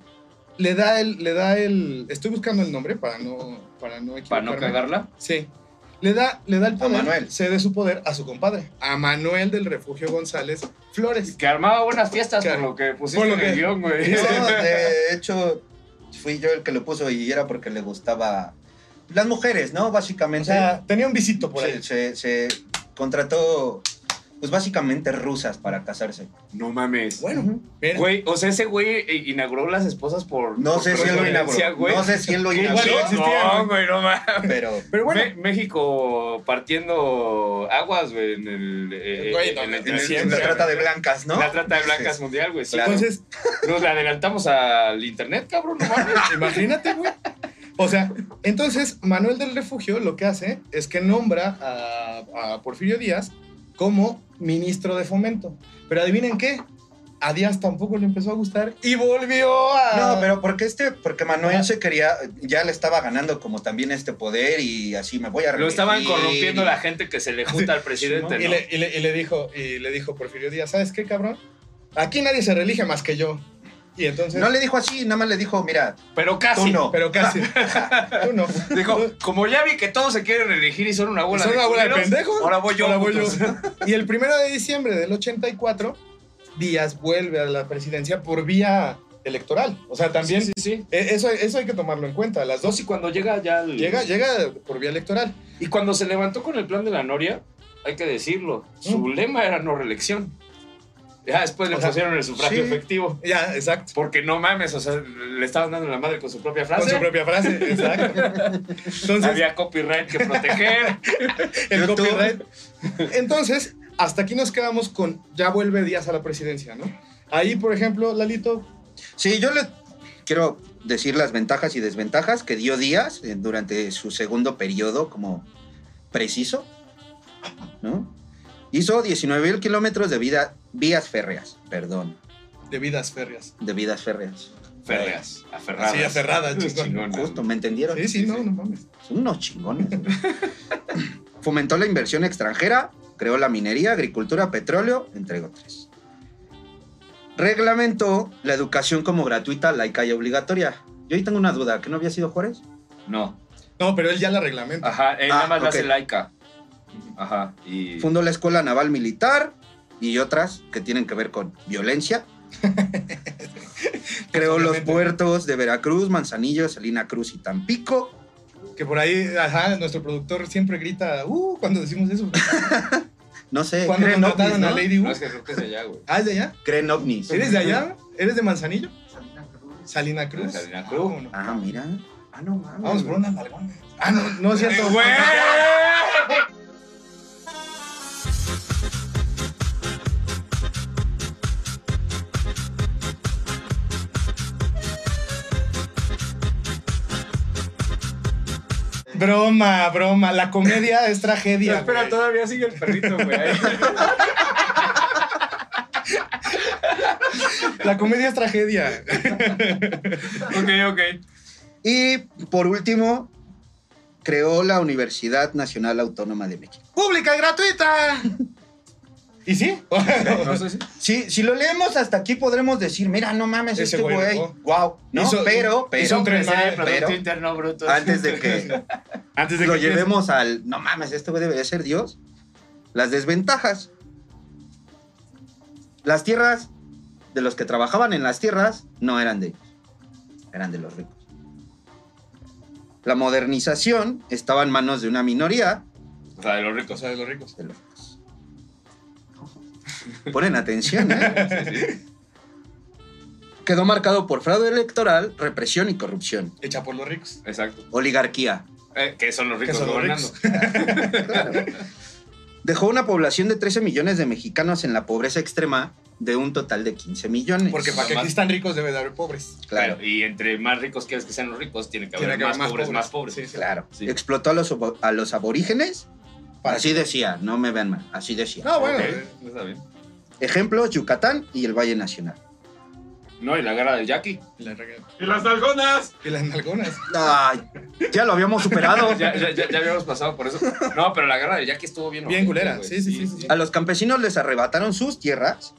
le da el, le da el, estoy buscando el nombre para no, para no Para no equivocarme. cagarla. Sí. Le da, le da el poder, Manuel. cede su poder a su compadre, a Manuel del Refugio González Flores. Que armaba buenas fiestas por lo que pusiste Por lo en que- el guion, güey. No, de hecho, fui yo el que lo puso y era porque le gustaba las mujeres, ¿no? O Básicamente. sea, tenía un visito por ahí. se, se, se contrató, pues básicamente rusas para casarse. No mames. Bueno. Güey, o sea, ese güey eh, inauguró las esposas por. No por sé si él lo inauguró. güey. No sé si él lo igual inauguró, existía, No, güey. no mames. pero Pero bueno, Me- México partiendo aguas, güey, en el. eh, Güey, no, en el- en en la trata de blancas, ¿no? La trata de blancas mundial, güey. Sí, Claro. entonces, Nos le adelantamos al internet, cabrón, no mames. Imagínate, güey. O sea, entonces Manuel del Refugio lo que hace es que nombra a, a Porfirio Díaz como ministro de fomento. Pero adivinen qué, a Díaz tampoco le empezó a gustar y volvió a... No, pero porque este, porque Manuel Ajá. se quería, ya le estaba ganando como también este poder y así me voy a Lo estaban corrompiendo y- la gente que se le junta al presidente, Y ¿no? le, y le- y le dijo, y le dijo Porfirio Díaz, ¿sabes qué, cabrón? Aquí nadie se reelige más que yo. Y entonces... No le dijo así, nada más le dijo, mira, Pero casi. tú no. Pero casi. Tú no. Dijo, como ya vi que todos se quieren elegir y son una bola Son de una bola de pendejos. Ahora voy yo. Ahora voy yo. Y el primero de diciembre del 84, Díaz vuelve a la presidencia por vía electoral. O sea, también Sí, sí, sí. eh, Eso, eso hay que tomarlo en cuenta. Las Dos dos y cuando llega ya. el- llega, llega por vía electoral. Y cuando se levantó con el plan de la Noria, hay que decirlo, su Mm. lema era no reelección. Ya después le O sea, pusieron el sufragio sí. efectivo. Ya, exacto. Porque no mames, o sea, le estaban dando la madre con su propia Con frase. su propia frase, exacto. Entonces, Había copyright que proteger. el YouTube. copyright. Entonces, hasta aquí nos quedamos con ya vuelve Díaz a la presidencia, ¿no? Ahí, por ejemplo, Lalito, Sí, yo le quiero decir las ventajas y desventajas que dio Díaz eh, durante su segundo periodo como preciso, ¿no? Hizo 19 mil kilómetros de vida, vías férreas, perdón, De vidas férreas. de vías férreas. Ferreas, aferradas. Sí, aferradas. Chingonas. Justo, ¿me entendieron? Sí, sí, no, no mames. Son unos chingones. Fomentó la inversión extranjera, creó la minería, agricultura, petróleo, entre otras. Reglamentó la educación como gratuita, laica y obligatoria. Yo ahí tengo una duda, ¿que no había sido Juárez? No. No, pero él ya la reglamenta. Ajá, él Ah, nada más la ok. hace laica. Ajá. Y. Fundó la Escuela Naval Militar y otras que tienen que ver con violencia. Creó los puertos de Veracruz, Manzanillo, Salina Cruz y Tampico. Que por ahí, ajá, nuestro productor siempre grita, uh, cuando decimos eso. No sé, Cuando creen ovnis, ¿no? a Lady No, U. es que creo que es de allá, güey. Ah, ¿es de allá? Creen ovnis. ¿Eres de allá? ¿Eres de Manzanillo? Salina Cruz. Salina Cruz. Vámonos. Ah, mira. Ah, no mames. Vamos por unas nalgonas. Ah, no, no es cierto. ¡Güey! Broma, broma. La comedia es tragedia. Espera, güey. todavía sigue el perrito, güey. ahí. La comedia es tragedia. ok, ok. Y por último, creó la Universidad Nacional Autónoma de México. ¡Pública y gratuita! ¿Y sí? No sé si. Si, si lo leemos hasta aquí podremos decir, mira, no mames, Ese este güey wow, ¿no? Hizo- pero, pero, hizo un Producto Interno Bruto. antes de que Antes de lo que llevemos al, no mames, este güey debería ser Dios, las desventajas. Las tierras de los que trabajaban en las tierras no eran de ellos, eran de los ricos. La modernización estaba en manos de una minoría O sea, de los O ricos. sea, de los ricos. de los ricos. Ponen atención, ¿eh? Quedó marcado por fraude electoral, represión y corrupción. Hecha por los ricos. Exacto. Oligarquía. Eh, que son los ricos son los gobernando. ricos. Dejó una población de 13 millones de mexicanos en la pobreza extrema de un total de 15 millones. Porque para que aquí están ricos debe de haber pobres. Claro, y entre más ricos quieres que sean los ricos, tiene que haber Tiene que más, haber más pobres, pobres. más pobres. Sí, sí. claro. Sí. Explotó a los, a los aborígenes. Para así que- decía, no me vean mal, así decía. No, bueno. Eh, está bien. Ejemplo, Yucatán y el Valle Nacional. No, y la guerra del Jackie. Y la rega- ¡Y las nalgonas! y las nalgonas. Ay, ya lo habíamos superado. Ya, ya, ya, ya habíamos pasado por eso. No, pero la guerra del Jackie estuvo bien. Bien culera. Sí, sí, sí, sí, sí. A los campesinos les arrebataron sus tierras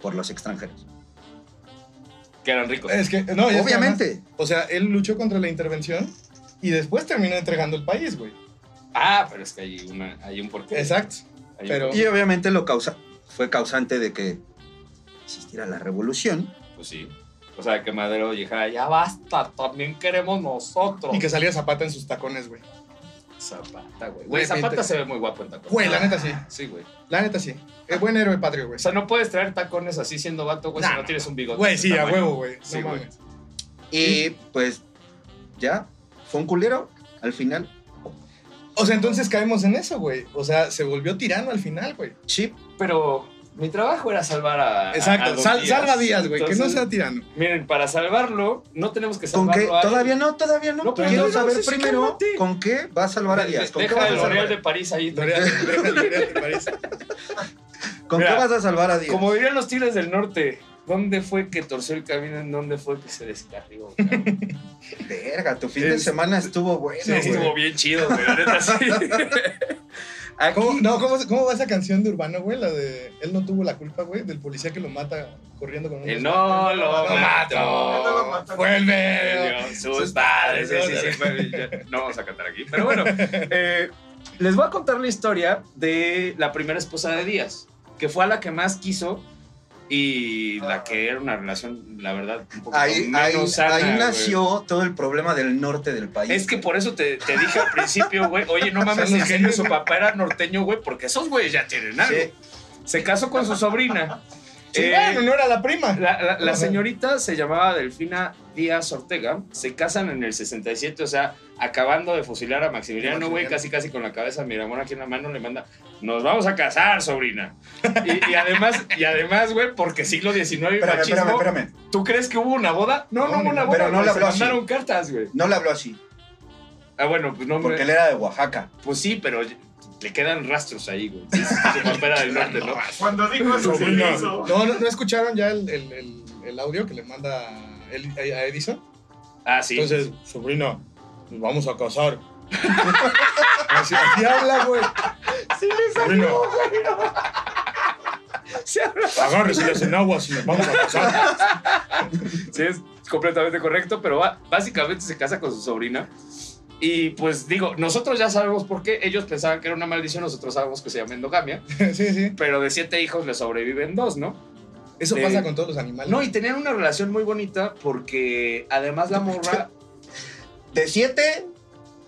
por los extranjeros. Que eran ricos. Es que, no, y es que Obviamente. además, o sea, él luchó contra la intervención y después terminó entregando el país, güey. Ah, pero es que hay, una, hay un porqué. Exacto. Pero-. Y obviamente lo causa, fue causante de que existiera la revolución. Pues sí. O sea, que Madero dijera, ya basta, también queremos nosotros. Y que salía Zapata en sus tacones, güey. Zapata, güey. Güey, Zapata se ve muy guapo en tacones. Güey, la neta sí. Sí, güey. La neta sí. Es buen héroe patrio, güey. O sea, no puedes traer tacones así siendo vato, güey, si no tienes un bigote. Güey, sí, a huevo, güey. Sí, güey. Y pues ya, fue un culero al final. O sea, entonces caemos en eso, güey. O sea, se volvió tirano al final, güey. Sí, Pero mi trabajo era salvar a. a- a Exacto. Don Sal- Díaz. salva días, güey. Que no sea tirano. Miren, para salvarlo, no tenemos que ¿con salvarlo qué? a él. Todavía no, todavía no. No, pero Quiero no, saber primero cálmate. con qué va a salvar a Díaz. ¿Con qué Deja vas el a salvar? de París ahí. L'Oreal de París. ¿Con Mira, qué vas a salvar a Díaz? Como dirían los Tigres del Norte, ¿dónde fue que torció el camino? ¿En dónde fue que se descarrió? Verga, tu fin de semana estuvo bueno, Sí, güey. Estuvo bien chido, güey. Aquí, ¿Cómo, no, ¿cómo, ¿Cómo va esa canción de Urbano, güey? La de Él no tuvo la culpa, güey, del policía que lo mata corriendo con un. Él no lo No mató. mató. Fue el medio. Sus padres. Sí, sí, sí. fue- ya- No vamos a cantar aquí. Pero bueno, eh, les voy a contar la historia de la primera esposa de Díaz, que fue a la que más quiso y la que era una relación, la verdad, un poco ahí, menos ahí- sana. ahí nació todo el problema del norte del país. Es que por eso te, te dije al principio, güey, oye, no mames, en serio su papá era norteño, güey, porque esos güeyes ya tienen algo. Sí. Se casó con su sobrina. Sí, Eh, bueno, no era la prima. La, la- la Ajá. señorita se llamaba Delfina Díaz Ortega. Se casan en el 67, o sea, acabando de fusilar a Maximiliano, güey, casi casi con la cabeza Miramón aquí en la mano, le manda, nos vamos a casar, sobrina. Y, y además, y además, güey, porque siglo XIX y Espérame, machismo, espérame, espérame. ¿tú crees que hubo una boda? No, no, No, hubo una boda, pero no le se habló así. mandaron cartas, güey. No le habló así, Ah, bueno, pues no, porque me- él era de Oaxaca. pues sí, pero le quedan rastros ahí, güey. Es su papera del norte, ¿no? Cuando dijo eso, se hizo. No, no, ¿no escucharon ya el, el- el- el audio que le manda a Edison? Ah, sí. Entonces, sobrino, nos vamos a casar. así, así habla, güey. sí le Sobrino, Se habla. agárreselas en agua si nos vamos a casar. Sí, es completamente correcto, pero va- básicamente se casa con su sobrina. Y pues digo, nosotros ya sabemos por qué. Ellos pensaban que era una maldición, nosotros sabemos que se llama endogamia. sí, sí. Pero de siete hijos le sobreviven dos, ¿no? Eso pasa con todos los animales. No, y tenían una relación muy bonita porque además la morra. De siete,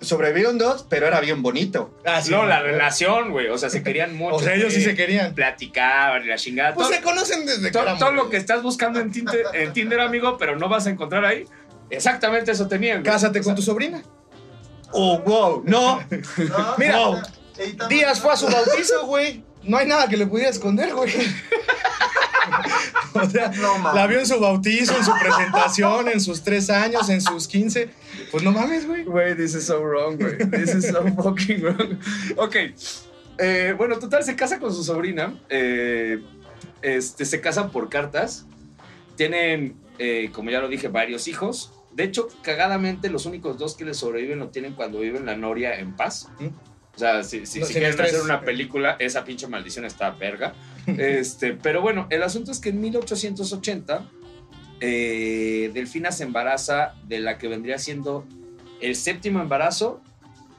sobrevivieron dos, pero era bien bonito. Ah, sí, no, la relación, güey. O sea, se querían mucho. O sea, ellos sí se querían. Platicaban y la chingada. Pues todo, se conocen desde que todo- todo lo que estás buscando en Tinder, en Tinder, amigo, pero no vas a encontrar ahí. Exactamente eso tenían. güey. Cásate O con sea, tu sobrina. Oh, wow. No. No, Mira, editamos- Díaz fue a su bautizo, güey. No hay nada que le pudiera esconder, güey. O sea, No, la vio en su bautizo, en su presentación, en sus tres años, en sus 15. Pues no mames, güey. Güey, this is so wrong, güey. This is so fucking wrong. Ok. Eh, bueno, total, se casa con su sobrina. Eh, este, se casan por cartas. Tienen, eh, como ya lo dije, varios hijos. De hecho, cagadamente, los únicos dos que les sobreviven lo tienen cuando viven la Noria en paz. ¿Mm? O sea, si, si, No, si quieren hacer una película, esa pinche maldición está verga. Este, pero bueno, el asunto es que en 1880 eh, Delfina se embaraza de la que vendría siendo el séptimo embarazo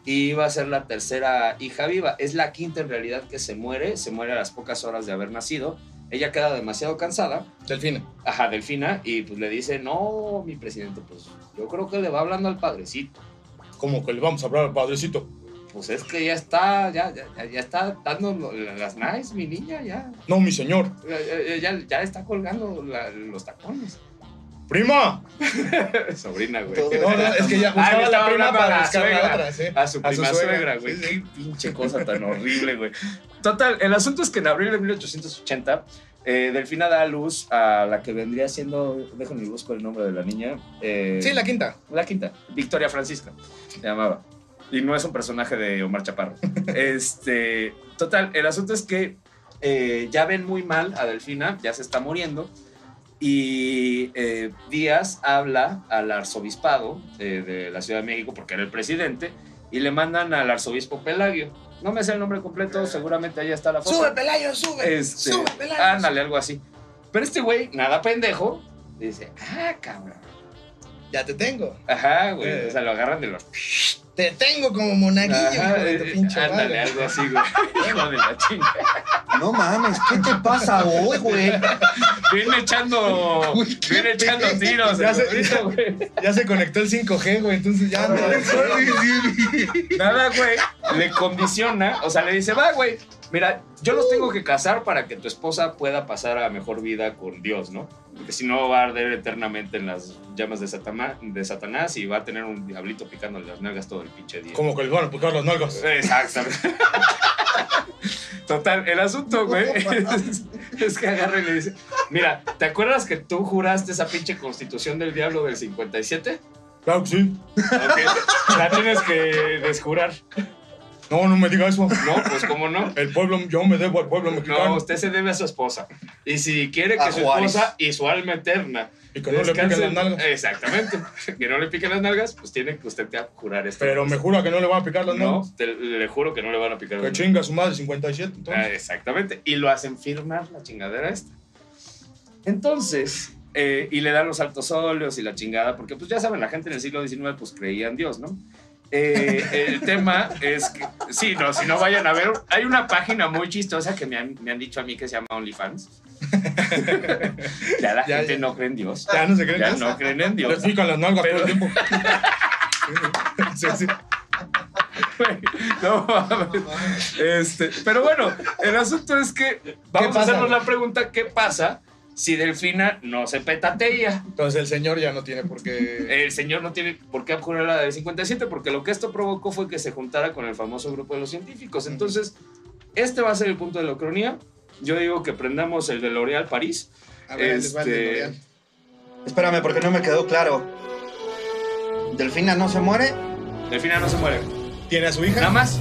y iba a ser la tercera hija viva. Es la quinta en realidad que se muere, se muere a las pocas horas de haber nacido. Ella queda demasiado cansada, Delfina. ajá, Delfina, y pues le dice, no, mi presidente, pues yo creo que le va hablando al padrecito. Como que le vamos a hablar al padrecito. Pues es que ya está, ya, ya, ya está dando las nice, mi niña, ya, No, mi señor. ya, ya, ya está colgando la- los tacones. ¡Prima! Sobrina, güey. No, no, es que ya Ah, buscaba le la prima para buscar la suegra. otra, sí. A su prima suegra, suegra, güey. sí, sí. Qué pinche cosa tan horrible, güey. Total, el asunto es que en abril de 1880, eh, Delfina da a luz a la que vendría siendo, déjame busco el nombre de la niña. eh, Sí, la quinta. la quinta, Victoria Francisca, se llamaba. Y no es un personaje de Omar Chaparro. este, total, el asunto es que eh, ya ven muy mal a Delfina, ya se está muriendo. Y eh, Díaz habla al arzobispado eh, de la Ciudad de México, porque era el presidente, y le mandan al arzobispo Pelagio. No me sé el nombre completo, seguramente ahí está la foto. Sube, Pelayo, sube. Este, Sube, Pelayo. ándale, algo así. Pero este güey, nada pendejo, dice, ah, cabrón. Ya te tengo. Ajá, güey. Eh. O sea, lo agarran de los. Te tengo como monaguillo, Ajá, hijo de tu eh, pinche ándale, algo así, güey. Hijo de la chinga. No mames, ¿qué te pasa hoy, güey? Viene echando. Uy, Viene echando tiros. Se-. Ya se conectó el 5G, güey, entonces ya no. Nada, güey. Le condiciona. O sea, le dice, va, güey. Mira, yo los tengo que casar para que tu esposa pueda pasar a mejor vida con Dios, ¿no? Porque si no va a arder eternamente en las llamas de, Satana- de Satanás y va a tener un diablito picándole las nalgas todo el pinche día. Como que van a picar las nalgas. Exactamente. Total, el asunto, güey, es, es que agarra y le dice, mira, ¿te acuerdas que tú juraste esa pinche constitución del diablo del 57? Claro que sí. Ok, La tienes que desjurar. No, no me diga eso. No, pues cómo no. El pueblo, yo me debo al pueblo No, mexicano. usted se debe a su esposa. Y si quiere que A su Juárez. esposa y su alma eterna y que no le piquen las nalgas. Exactamente. Que no le piquen las nalgas, pues tiene que usted que jurar esto. Pero me jura que no le van a picar las No, nalgas. te- le juro que no le van a picar Que las nalgas. chinga su madre 57. Ah, Entonces. exactamente. Y lo hacen firmar la chingadera esta. Entonces, eh, y le dan los altos óleos y la chingada, porque pues ya saben, la gente en el siglo XIX pues creía en Dios, ¿no? Eh, el tema es que, sí, no, si no vayan a ver, hay una página muy chistosa que me han, me han dicho a mí que se llama OnlyFans. ya la Ya, gente ya. no cree en Dios. Ya no se creen Ya Dios. no creen en Dios. pican las nalgas Pero- todo el tiempo. Sí, sí. No. Este, pero bueno, el asunto es que vamos a hacernos la pregunta: ¿qué pasa si Delfina no se petatea? Entonces el señor ya no tiene por qué. El señor no tiene por qué abjurar la del 57, porque lo que esto provocó fue que se juntara con el famoso grupo de los científicos. Entonces, este va a ser el punto de la cronía. Yo digo que prendamos el de L'Oréal París. A ver, va el de este- L'Oreal. Espérame, porque no me quedó claro. ¿Delfina no se muere? Delfina no se muere. ¿Tiene a su Nada hija? más.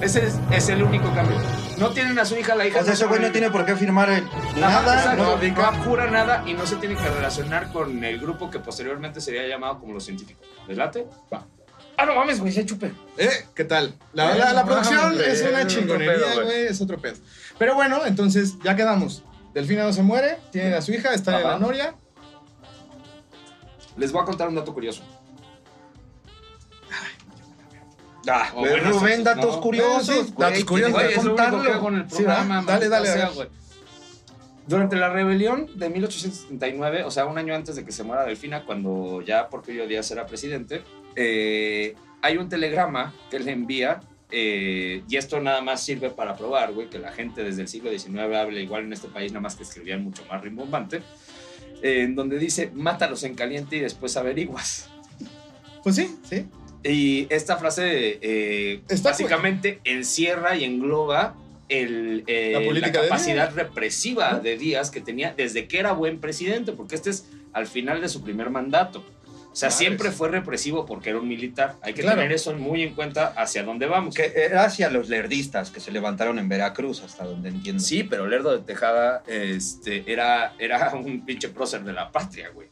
Ese es, es el único cambio. No tienen a su hija, la hija. O sea, ese güey no tiene por qué firmar el- nada. no, no abjura nada y no se tiene que relacionar con el grupo que posteriormente sería llamado como los científicos. ¿Les late? Va. Ah, no mames, güey, ya chupé. ¿Eh? ¿Qué tal? La, Eh, la, la no producción es es una chingonería, güey. es otro pedo. Pero bueno, entonces ya quedamos. Delfina no se muere, tiene a su hija, está en la noria. Les voy a contar un dato curioso. Ah, O bueno, Rubén, sí, datos no. curiosos. Sí, güey, datos curiosos. Güey, que que contarlo. hago en el Sí, programa. ¿verdad? Dale, dale, a sea, güey. Durante la rebelión de 1879, o sea, un año antes de que se muera Delfina, cuando ya Porfirio Díaz era presidente, eh, hay un telegrama que le envía, eh, y esto nada más sirve para probar, güey, que la gente desde el siglo XIX habla igual en este país, nada más que escribían mucho más rimbombante, eh, en donde dice, mátalos en caliente y después averiguas. Pues sí, sí. Y esta frase eh, Está básicamente encierra y engloba el, eh, La la, política de capacidad Díaz. represiva de Díaz que tenía desde que era buen presidente, porque este es al final de su primer mandato. O sea, siempre fue represivo porque era un militar. Hay que Claro. tener eso muy en cuenta hacia dónde vamos. Que era hacia los lerdistas que se levantaron en Veracruz, hasta donde entiendo. Sí, pero Lerdo de Tejada este, era, era un pinche prócer de la patria, güey.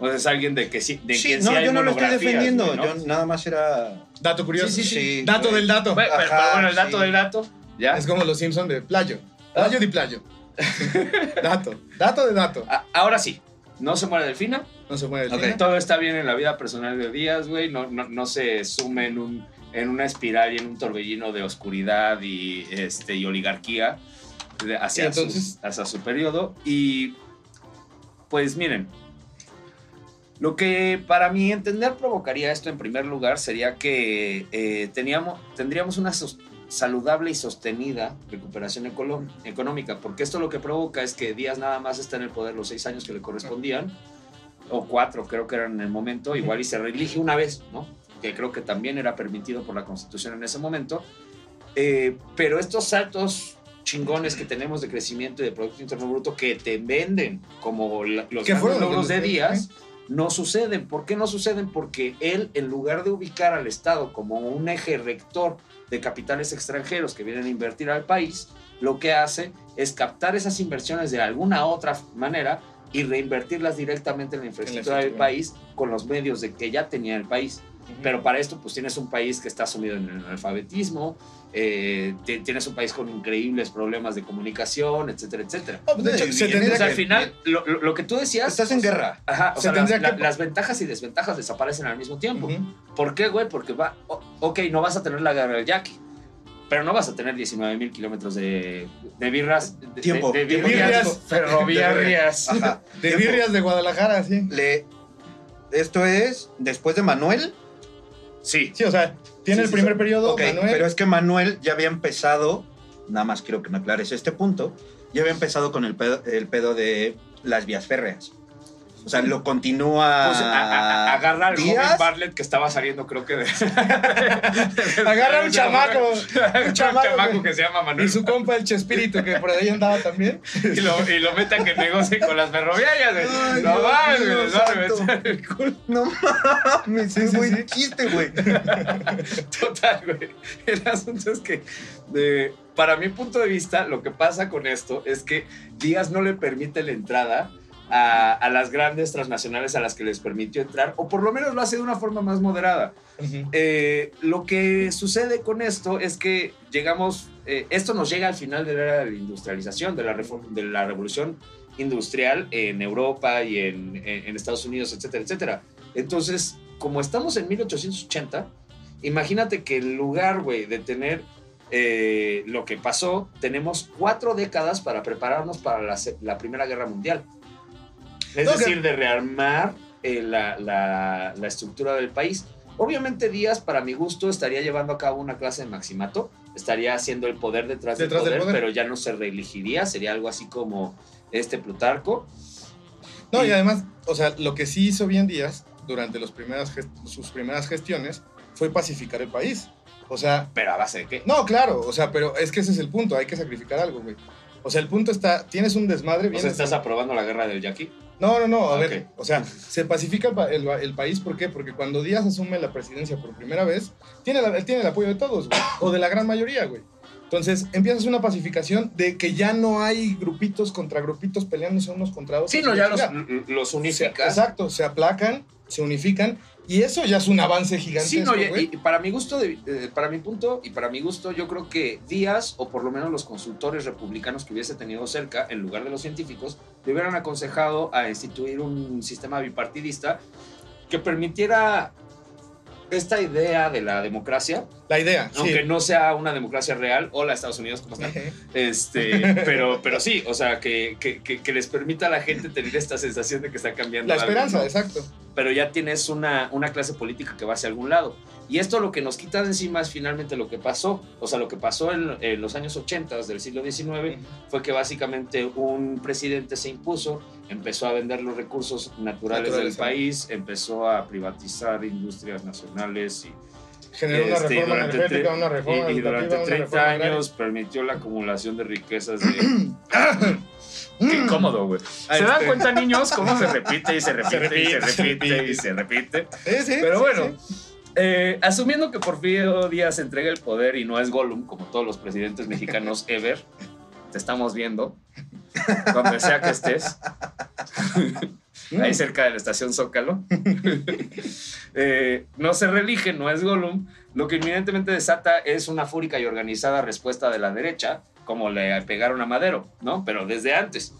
O sea, es alguien de que sí, de Sí, quien no, sí hay yo no lo estoy defendiendo. ¿no? Yo nada más era. Dato curioso. Sí, sí, sí. Dato del dato. Bueno, pero, Ajá, pero bueno, el dato sí. del dato, ¿ya? Es como los Simpsons de playo. Playo di playo. dato. Dato de dato. A- ahora sí, no se muere Delfina, No se muere el Ok. cine. todo está bien en la vida personal de Díaz, güey, no, no, no se sume en, un, en una espiral y en un torbellino de oscuridad y, este, y oligarquía de- hacia, Y entonces- su, hacia su periodo. Y pues miren, lo que para mi entender provocaría esto en primer lugar sería que eh, teníamos, tendríamos una saludable y sostenida recuperación económica, porque esto lo que provoca es que Díaz nada más está en el poder los seis años que le correspondían, o cuatro creo que eran en el momento, igual y se reelige una vez, ¿no? Que creo que también era permitido por la Constitución en ese momento. Eh, pero estos saltos chingones que tenemos de crecimiento y de Producto Interno Bruto que te venden como la- los ¿Qué grandes fueron los logros de Díaz, no suceden. ¿Por qué no suceden? Porque él, en lugar de ubicar al Estado como un eje rector de capitales extranjeros que vienen a invertir al país, lo que hace es captar esas inversiones de alguna otra manera y reinvertirlas directamente en la infraestructura del país con los medios de que ya tenía el país. Pero para esto, pues tienes un país que está sumido en el analfabetismo, eh, ti- tienes un país con increíbles problemas de comunicación, etcétera, etcétera. Oh, de hecho, Y- se y- tendría Entonces, al que- final, lo, lo- que tú decías... Estás en o sea, guerra. Ajá, o Se sea, las, la- que- las ventajas y desventajas desaparecen al mismo tiempo. Ujú. ¿Por qué, güey? Porque va, ok, no vas a tener la guerra del yaqui, pero no vas a tener 19 mil kilómetros de, de birras. De, Tiempo. De, de De birrias birrias. ferroviarias. Ajá. De birrias de Guadalajara, sí. Le, esto es después de Manuel. Sí. Sí, o sea, tiene Sí, el sí, primer sí. periodo, Manuel. pero es que Manuel ya había empezado. Nada más quiero que me aclares este punto. Ya había empezado con el pedo, el pedo de las vías férreas. O sea, lo continúa. Pues, a- a- agarra al joven Díaz. Bartlett que estaba saliendo, creo que de. Agarra un chamaco, un chamaco, que se llama Manuel. Y su compa, el Chespirito, que por ahí andaba también. Y lo, y lo meta que negocie con las ferroviarias. güey. Ay, no mames, santo. reventar el culo. No mames, Sí, sí, sí. chiste, güey. Total, güey. El asunto es que, para mi punto de vista, lo que pasa con esto es que Díaz no le permite la entrada a, a las grandes transnacionales a las que les permitió entrar, o por lo menos lo hace de una forma más moderada. Eh, lo que sucede con esto es que llegamos, eh, esto nos llega al final de la era de la industrialización, de la, de la revolución industrial en Europa y en, en- en Estados Unidos, etcétera, etcétera. Entonces, como estamos en 1880, imagínate que en lugar, güey, de tener eh, lo que pasó, tenemos cuatro décadas para prepararnos para la Primera Guerra Mundial. Es decir, de rearmar eh, la, la- la estructura del país. Obviamente Díaz, para mi gusto, estaría llevando a cabo una clase de maximato, estaría haciendo el poder detrás, Detrás del, del poder, pero ya no se reelegiría, sería algo así como este Plutarco. No, y Y- además, o sea, lo que sí hizo bien Díaz durante los primeras sus primeras gestiones fue pacificar el país. O sea, Pero a base de qué? no, claro, o sea, pero es que ese es el punto, hay que sacrificar algo, güey. O sea, el punto está, tienes un desmadre. O sea, ¿estás aprobando la guerra del Yaqui? No, no, no, a Ah, ver, o sea, se pacifica el, el, país, ¿por qué? Porque cuando Díaz asume la presidencia por primera vez, tiene, la- tiene el apoyo de todos, güey, o de la gran mayoría, güey. Entonces, empiezas una pacificación de que ya no hay grupitos contra grupitos peleándose unos contra otros. Sí, no, ya los, los Se- unificas. exacto, se aplacan, se unifican, y eso ya es un avance gigantesco, Sí, no, y, para mi gusto, de- eh, para mi punto y para mi gusto, yo creo que Díaz, o por lo menos los consultores republicanos que hubiese tenido cerca, en lugar de los científicos, le hubieran aconsejado a instituir un sistema bipartidista que permitiera esta idea de la democracia, La idea, sí. aunque no sea una democracia real. Hola, Estados Unidos, ¿cómo están? Este, pero, pero sí, o sea, que, que, que- que les permita a la gente tener esta sensación de que está cambiando La algo, esperanza, ¿no? exacto. pero ya tienes una, una clase política que va hacia algún lado. Y esto lo que nos quita de encima es finalmente lo que pasó. O sea, lo que pasó en, en los años 80 del siglo XIX fue que básicamente un presidente se impuso, empezó a vender los recursos naturales, Naturales, del sí. país, empezó a privatizar industrias nacionales y, Generó una este, reforma durante energética, tre- una reforma y- y durante una 30 reforma agraria. años permitió la acumulación de riquezas de... Qué incómodo, güey. ¿Se dan Este. cuenta, niños, cómo se repite y se repite, y se repite, se repite, repite. y se repite? Sí, sí, Pero sí, bueno, sí. Eh, asumiendo que Porfirio Díaz entrega el poder y no es Gollum, como todos los presidentes mexicanos ever, te estamos viendo, donde sea que estés, ahí cerca de la estación Zócalo. Eh, no se reelige, no es Gollum. Lo que inminentemente desata es una fúrica y organizada respuesta de la derecha, como le pegaron a Madero, ¿no? Pero desde antes.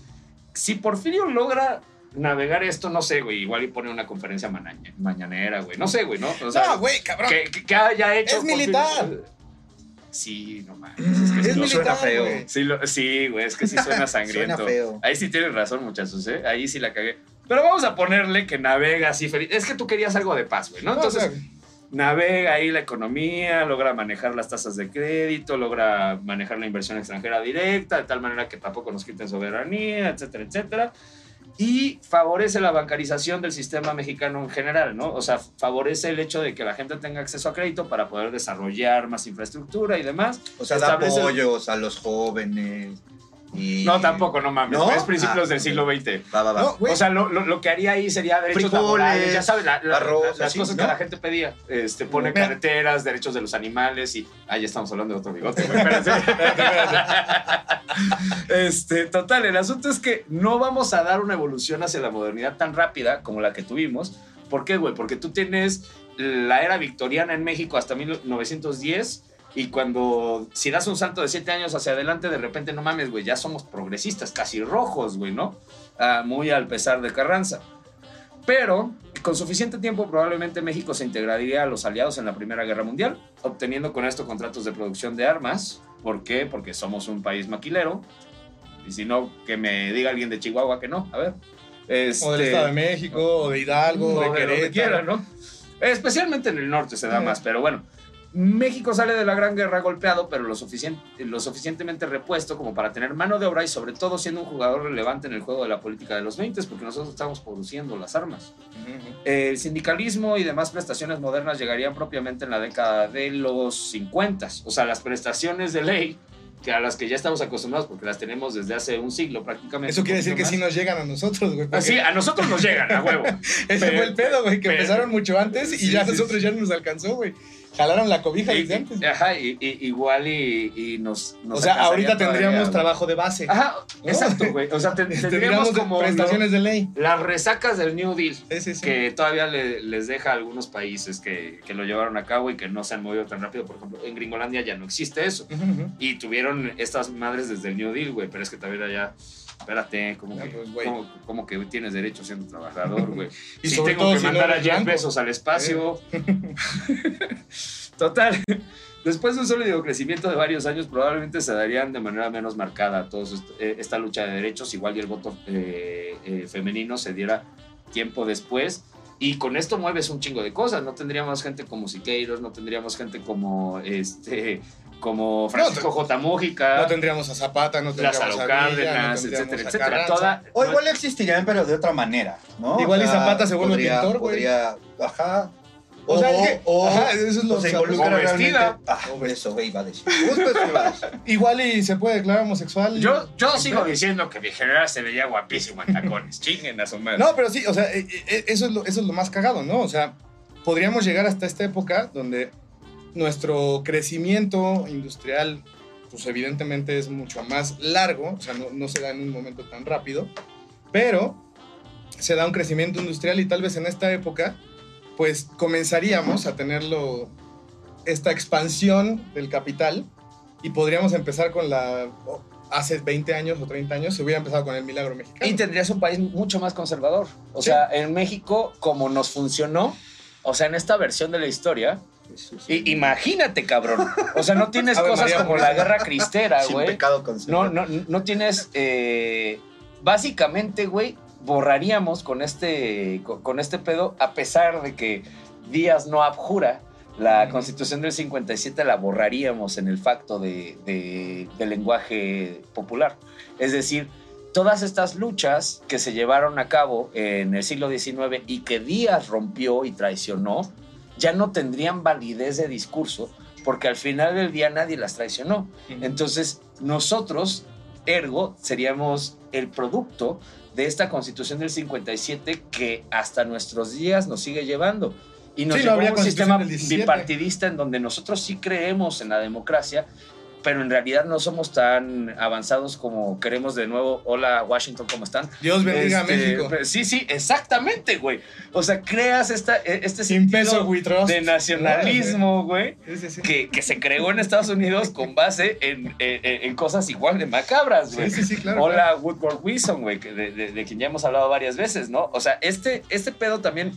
Si Porfirio logra navegar esto, no sé, güey, igual y pone una conferencia manaña- mañanera, güey. No sé, güey, ¿no? O sea, No, güey, cabrón. que, que- haya hecho. Es militar. Sí, no mames. Es que Es sí, militar, suena feo. Sí, lo- sí, güey, es que sí suena sangriento. Suena feo. Ahí sí tienes razón, muchachos, ¿eh? Ahí sí la cagué. Pero vamos a ponerle que navega así feliz. Es que tú querías algo de paz, güey, ¿no? Entonces, navega ahí la economía, logra manejar las tasas de crédito, logra manejar la inversión extranjera directa, de tal manera que tampoco nos quiten soberanía, etcétera, etcétera. Y favorece la bancarización del sistema mexicano en general, ¿no? O sea, favorece el hecho de que la gente tenga acceso a crédito para poder desarrollar más infraestructura y demás. O sea, da apoyos a los jóvenes. Y... No, tampoco, no mames. ¿No? Es principios Ah, del siglo XX. Va, va, va. no, güey. O sea, lo, lo- lo que haría ahí sería derechos Frijoles, laborales, ya sabes, la- la- arroz, la- las así, cosas que la gente pedía. Este, pone Mira. carreteras, derechos de los animales y... Ah, ya estamos hablando de otro bigote, güey, espérense. este, total, el asunto es que no vamos a dar una evolución hacia la modernidad tan rápida como la que tuvimos. ¿Por qué, güey? Porque tú tienes la era victoriana en México hasta 1910 y cuando, si das un salto de siete años hacia adelante, de repente, no mames, güey, ya somos progresistas, casi rojos, güey, ¿no? Ah, muy al pesar de Carranza. Pero con suficiente tiempo probablemente México se integraría a los aliados en la Primera Guerra Mundial, obteniendo con esto contratos de producción de armas. ¿Por qué? Porque somos un país maquilero. Y si no, que me diga alguien de Chihuahua que no. A ver. o del Este, Estado de México, o de Hidalgo, o de de Querétaro. quiera, ¿no? Especialmente en el norte se da Sí. más, pero bueno. México sale de la Gran Guerra golpeado, pero lo, suficien- lo suficientemente repuesto como para tener mano de obra y sobre todo siendo un jugador relevante en el juego de la política de los 20, porque nosotros estamos produciendo las armas. El sindicalismo y demás prestaciones modernas llegarían propiamente en la década de los 50. O sea, las prestaciones de ley, que a las que ya estamos acostumbrados porque las tenemos desde hace un siglo prácticamente. Eso quiere decir que sí nos llegan a nosotros, güey. porque Así, a nosotros nos llegan, a huevo. Ese pero- fue el pedo, güey, que pero- empezaron mucho antes y Sí, ya sí, nosotros ya no nos alcanzó, güey. Jalaron la cobija Y- desde antes. y- ajá, y, y- igual y, y nos, nos O sea, ahorita tendríamos todavía- trabajo de base. Ajá, ¿no? exacto, güey. O sea, ten- tendríamos Tendríamos como prestaciones de ley. las resacas del New Deal. Sí, sí, sí. que todavía le- les deja a algunos países que, que lo llevaron a cabo y que no se han movido tan rápido. Por ejemplo, en Gringolandia ya no existe eso. Y tuvieron estas madres desde el New Deal, güey. Pero es que también allá, espérate, como Ah, que, pues, güey. como, como que tienes derecho siendo trabajador, güey. Y si sobre tengo todo que si no mandar a. Bezos al espacio. Total. Después de un sólido crecimiento de varios años, probablemente se darían de manera menos marcada todos eh, esta lucha de derechos, igual y el voto eh, eh, femenino se diera tiempo después. Y con esto mueves un chingo de cosas. No tendríamos gente como Siqueiros, no tendríamos gente como este como Francisco J. Mújica, No tendríamos a Zapata, no tendríamos Lázaro a Villa, no Cárdenas, tendríamos etcétera, a etcétera. Toda, O igual existirían, pero de otra manera, ¿no? Igual y Zapata se vuelve podría- pintor, güey. Podría, ajá. O, sea, es que, o- ajá, eso es lo o se involucra o vestida. realmente. Ah, eso, güey, iba a decir. Eso. Igual y se puede declarar homosexual. Yo, yo sigo diciendo que mi general se veía guapísimo en tacones. Chinguen a su madre. No, pero sí, o sea, eh, eh, eso es, lo, eso es lo más cagado, ¿no? O sea, podríamos llegar hasta esta época donde nuestro crecimiento industrial, pues evidentemente es mucho más largo, o sea, no, no se da en un momento tan rápido, pero se da un crecimiento industrial y tal vez en esta época, pues comenzaríamos a tenerlo, esta expansión del capital y podríamos empezar con la... Hace 20 años o 30 años se hubiera empezado con el milagro mexicano. Y tendrías un país mucho más conservador. O Sí. sea, en México, como nos funcionó, o sea, en esta versión de la historia, i- imagínate, cabrón. O sea, no tienes ver, cosas María, como ¿por la guerra cristera, güey. No, no, no tienes. eh, básicamente, güey, borraríamos con este, con, este pedo, a pesar de que Díaz no abjura. La constitución del 57 la borraríamos en el facto de, lenguaje popular. Es decir, todas estas luchas que se llevaron a cabo en el siglo XIX y que Díaz rompió y traicionó, ya no tendrían validez de discurso porque al final del día nadie las traicionó. Entonces, nosotros, ergo, seríamos el producto de esta constitución del 57 que hasta nuestros días nos sigue llevando. Y nos Sí, no un sistema del 17. bipartidista en donde nosotros sí creemos en la democracia, pero en realidad no somos tan avanzados como queremos de nuevo. Hola, Washington, ¿cómo están? Dios bendiga Este, a México. Sí, sí, exactamente, güey. O sea, creas esta, este Sin peso, sentido trust. de nacionalismo, güey Sí, sí, sí. que, que se creó en Estados Unidos con base en, en- en cosas igual de macabras, güey. Sí, sí, sí, claro. Hola, Woodward Wilson, güey, de, de- de quien ya hemos hablado varias veces, ¿no? O sea, este, este pedo también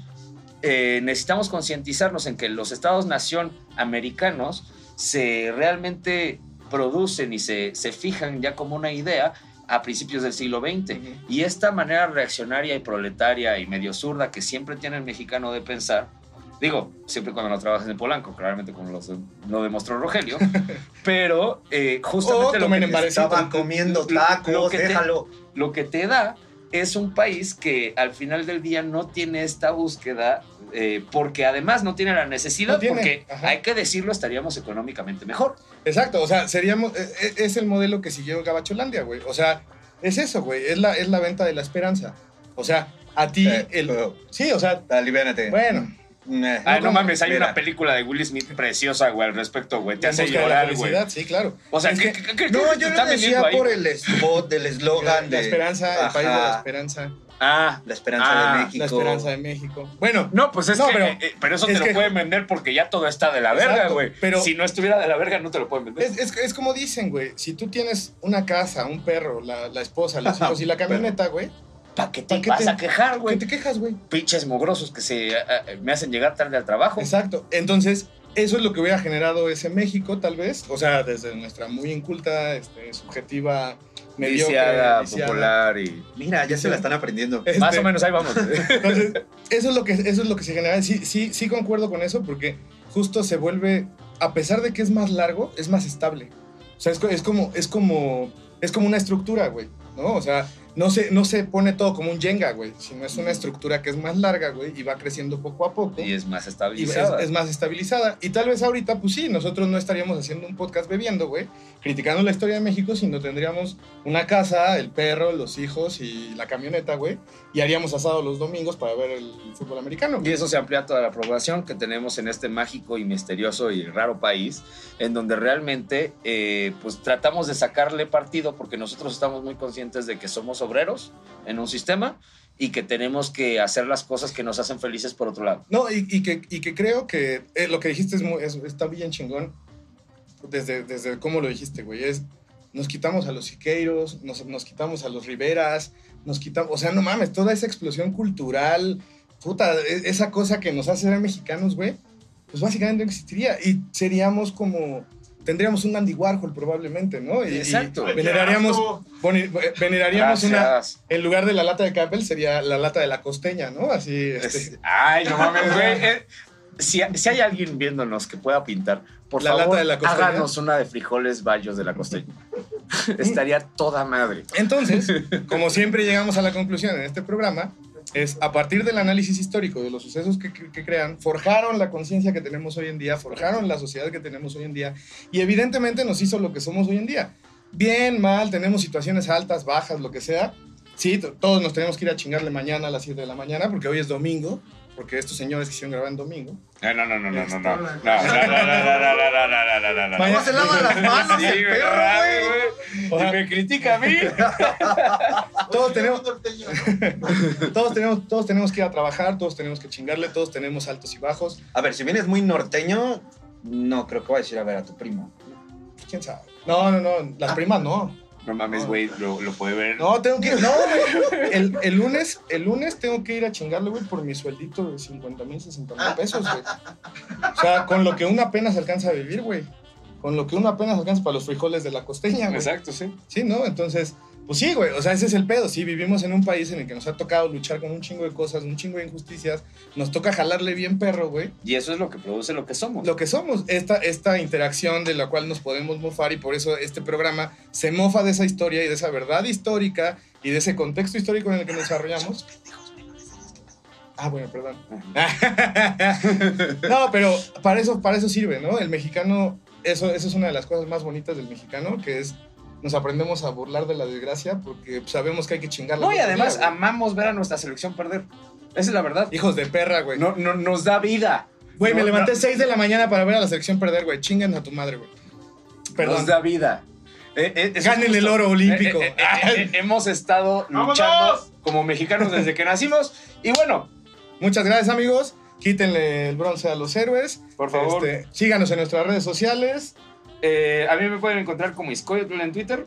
eh, necesitamos concientizarnos en que los estados-nación americanos se realmente producen y se, se fijan ya como una idea a principios del siglo XX. Y esta manera reaccionaria y proletaria y medio zurda que siempre tiene el mexicano de pensar, digo, siempre cuando no trabajas en Polanco, claramente como los- lo demostró Rogelio, pero eh, justamente O lo, que te. Estaban comiendo lo- lo tacos, te- déjalo. lo que te da es un país que al final del día no tiene esta búsqueda, eh, porque además no tiene la necesidad, No tiene, porque ajá. hay que decirlo, estaríamos económicamente mejor. Exacto, o sea, seríamos, e- e- es el modelo que siguió Gabacholandia, güey. O sea, es eso, güey, es la, es la venta de la esperanza. O sea, a ti, Eh, el... pero- Sí, o sea, Aliviánate. bueno, Eh, Ay, no como- mames, hay mira. una película de Will Smith preciosa, güey, al respecto, güey. Te hace llorar, güey. sí, claro. O sea, Es ¿qué, que- qué- qué- No, yo está lo decía ahí? por el spot, del La, eslogan de... la esperanza, el país de la Ajá, esperanza, Ah, La esperanza Ah, de México. la esperanza de México. Bueno, no, pues es No, que. pero- eh, eh, pero eso es te lo que- pueden vender porque ya todo está de la verga, güey. pero- si no estuviera de la verga, no te lo pueden vender. es, es, es como dicen, güey, si tú tienes una casa, un perro, la, la esposa, los hijos y la camioneta, güey, ¿Para qué te ¿pa' qué vas te- a quejar, ¿qué güey? te quejas, güey? Pinches mugrosos que se eh, me hacen llegar tarde al trabajo. Exacto. Entonces, eso es lo que hubiera generado ese México, tal vez. O sea, desde nuestra muy inculta, este, subjetiva, Viciada, popular y. Mira, ya se la están aprendiendo. Este, Más o menos ahí vamos. Entonces, eso es lo que, eso es lo que se genera. Sí, sí, sí concuerdo con eso porque justo se vuelve, a pesar de que es más largo, es más estable. O sea, es, es como, es como, es como una estructura, güey, ¿no? O sea, no se, no se pone todo como un Jenga, güey, sino es una estructura que es más larga, güey, y va creciendo poco a poco. y es más y es, estabilizada. es más estabilizada. Y tal vez ahorita, pues sí, nosotros no estaríamos haciendo un podcast bebiendo, güey, criticando la historia de México, sino tendríamos una casa, el perro, los hijos y la camioneta, güey, y haríamos asado los domingos para ver el fútbol americano. Y eso se amplía toda la población que tenemos en este mágico y misterioso y raro país, en donde realmente eh, pues tratamos de sacarle partido porque nosotros estamos muy conscientes de que somos obreros en un sistema y que tenemos que hacer las cosas que nos hacen felices por otro lado. No, y, y que, y que creo que eh, lo que dijiste es muy- es- está bien chingón. Desde, desde cómo lo dijiste, güey. Es, nos quitamos a los Siqueiros, nos, nos quitamos a los Riveras, nos quitamos. O sea, no mames, toda esa explosión cultural, puta, e- esa cosa que nos hace ser mexicanos, güey, pues básicamente no existiría. Y seríamos como. Tendríamos un Andy Warhol probablemente, ¿no? Y, y Exacto. veneraríamos, boni- veneraríamos una. En lugar de la lata de Campbell sería la lata de la costeña, ¿no? Así. Este, Es- Ay, no mames, güey. Eh, Si, si hay alguien viéndonos que pueda pintar, por La favor, lata de la costeña. háganos una de frijoles bayos de la costeña. Estaría toda madre. Entonces, como siempre llegamos a la conclusión en este programa, es a partir del análisis histórico de los sucesos que, crean, forjaron la conciencia que tenemos hoy en día, forjaron la sociedad que tenemos hoy en día y evidentemente nos hizo lo que somos hoy en día. Bien, mal, tenemos situaciones altas, bajas, lo que sea. Sí, to- todos nos tenemos que ir a chingarle mañana a las 7 de la mañana porque hoy es domingo, porque estos señores quisieron grabar en domingo. No, no, no, no, no, no, no. No, no, no, no, no, no, no, no, no, no, no. Mañana- ¿Cómo se lava las manos Sí, el perro, ¿verdad, güey? güey? O sea- Y me critica a mí. Todos tenemos, todos, tenemos, todos tenemos que ir a trabajar, todos tenemos que chingarle, todos tenemos altos y bajos. A ver, si vienes muy norteño, no creo que voy a decir a ver a tu primo. ¿Quién sabe? No, no, no, las primas no. No mames, güey, lo, lo puede ver. No, tengo que No, güey. El, el lunes, el lunes tengo que ir a chingarle, güey, por mi sueldito de 50 mil, 60 mil pesos, güey. O sea, con lo que uno apenas alcanza a vivir, güey. Con lo que uno apenas alcanza para los frijoles de la costeña, güey. Exacto, sí. Sí, ¿no? Entonces, pues sí, güey. O sea, ese es el pedo. Sí, vivimos en un país en el que nos ha tocado luchar con un chingo de cosas, un chingo de injusticias. Nos toca jalarle bien perro, güey. Y eso es lo que produce lo que somos. Lo que somos, esta, esta interacción de la cual nos podemos mofar y por eso este programa se mofa de esa historia y de esa verdad histórica y de ese contexto histórico en el que nos desarrollamos. Ah, bueno, perdón. no, pero para eso, para eso sirve, ¿no? El mexicano, eso, eso es una de las cosas más bonitas del mexicano, que es nos aprendemos a burlar de la desgracia porque sabemos que hay que chingarla. No, y además día, amamos ver a nuestra selección perder. Esa es la verdad. Hijos de perra, güey. No, no, nos da vida. Güey, me levanté no. 6 de la mañana para ver a la selección perder, güey. Chingan a tu madre, güey. Perdón. Nos da vida. Eh, eh, Ganen el oro olímpico. Eh, eh, eh, eh, hemos estado ¡Vámonos! luchando como mexicanos desde que nacimos. Y bueno, Muchas gracias, amigos. Quítenle el bronce a los héroes. por favor, Este, síganos en nuestras redes sociales. Eh, a mí me pueden encontrar como Iscoyotl en Twitter.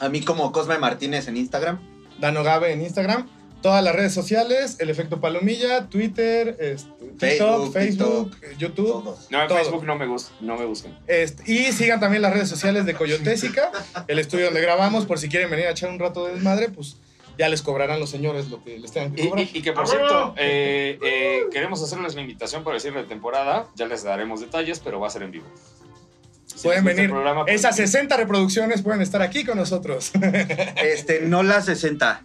A mí como Cosme Martínez en Instagram. Danogabe en Instagram. Todas las redes sociales. El efecto palomilla. Twitter. este, TikTok, Facebook, Facebook, eh, YouTube. Todos. No, en Todo. Facebook no me, gusta, no me busquen. Este, y sigan también las redes sociales de Coyotésica. El estudio donde grabamos. Por si quieren venir a echar un rato de desmadre, pues ya les cobrarán los señores lo que les tengan que Y, cobrar. y- y que por ¡A cierto, eh, eh, queremos hacerles la invitación para decirle de temporada. Ya les daremos detalles, pero va a ser en vivo. Si Pueden venir. programa, pues, Esas 60 reproducciones pueden estar aquí con nosotros. Este, no las 60.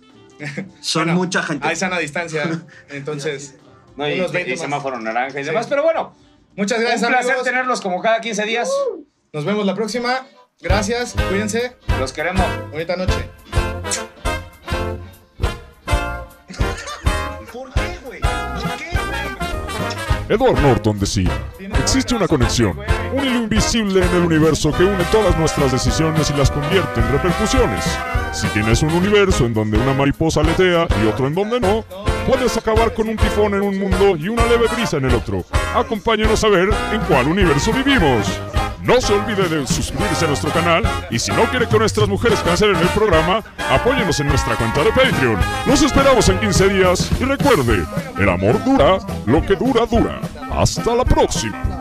Son Bueno, mucha gente. Hay sana distancia. Entonces, No, y, unos 20 y más. semáforo naranja y Sí. demás. Pero bueno, muchas un gracias, placer amigos. tenerlos como cada 15 días. Nos vemos la próxima. Gracias. Cuídense. Los queremos. Bonita noche. ¿Por qué, güey? ¿Por qué, güey? Edward Norton decía, existe una conexión, un hilo invisible en el universo que une todas nuestras decisiones y las convierte en repercusiones. Si tienes un universo en donde una mariposa aletea y otro en donde no, puedes acabar con un tifón en un mundo y una leve brisa en el otro. Acompáñenos a ver en cuál universo vivimos. No se olvide de suscribirse a nuestro canal y si no quiere que nuestras mujeres cancelen el programa, apóyenos en nuestra cuenta de Patreon. Los esperamos en 15 días y recuerde, el amor dura lo que dura dura. Hasta la próxima.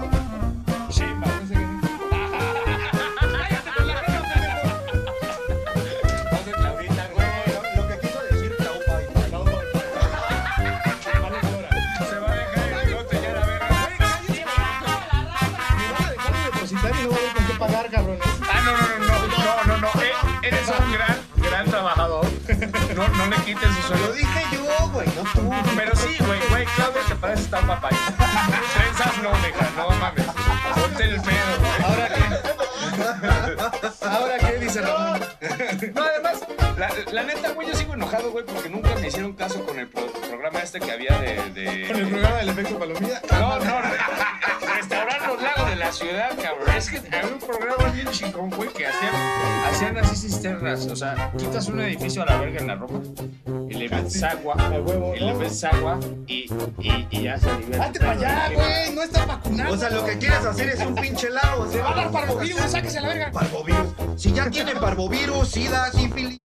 Cabrones. Ah, no, no, no, no, no, no, no. Eh, eres un gran, gran trabajador. No, no le quites su Lo sueldo. dije yo, güey, no tú. Pero sí, güey, güey, Claudia te parece estar papay. Trenzas no, deja, no mames. Ponte el pedo, güey. ¿Ahora qué? ¿Ahora qué? Dice Ramón. No, además, la, la neta, güey, yo sigo enojado, güey, porque nunca me hicieron caso con el pro- programa este que había de. de- Con el programa del efecto palomilla. No, no, re- restaurar los lagos de la ciudad, cabrón. Es que había un programa bien chingón, güey, que hacían, hacían así cisternas. O sea, quitas un edificio a la verga en la Roma y le metes agua. Huevo, Y le metes agua y, y, y ya se libera. Hazte para allá, güey. No estás vacunado. O sea, lo que quieres hacer es un pinche lago. Se va a dar parvovirus, sáquese a la verga. Parvovirus. Si ya tienen parvovirus, sida, sífilis.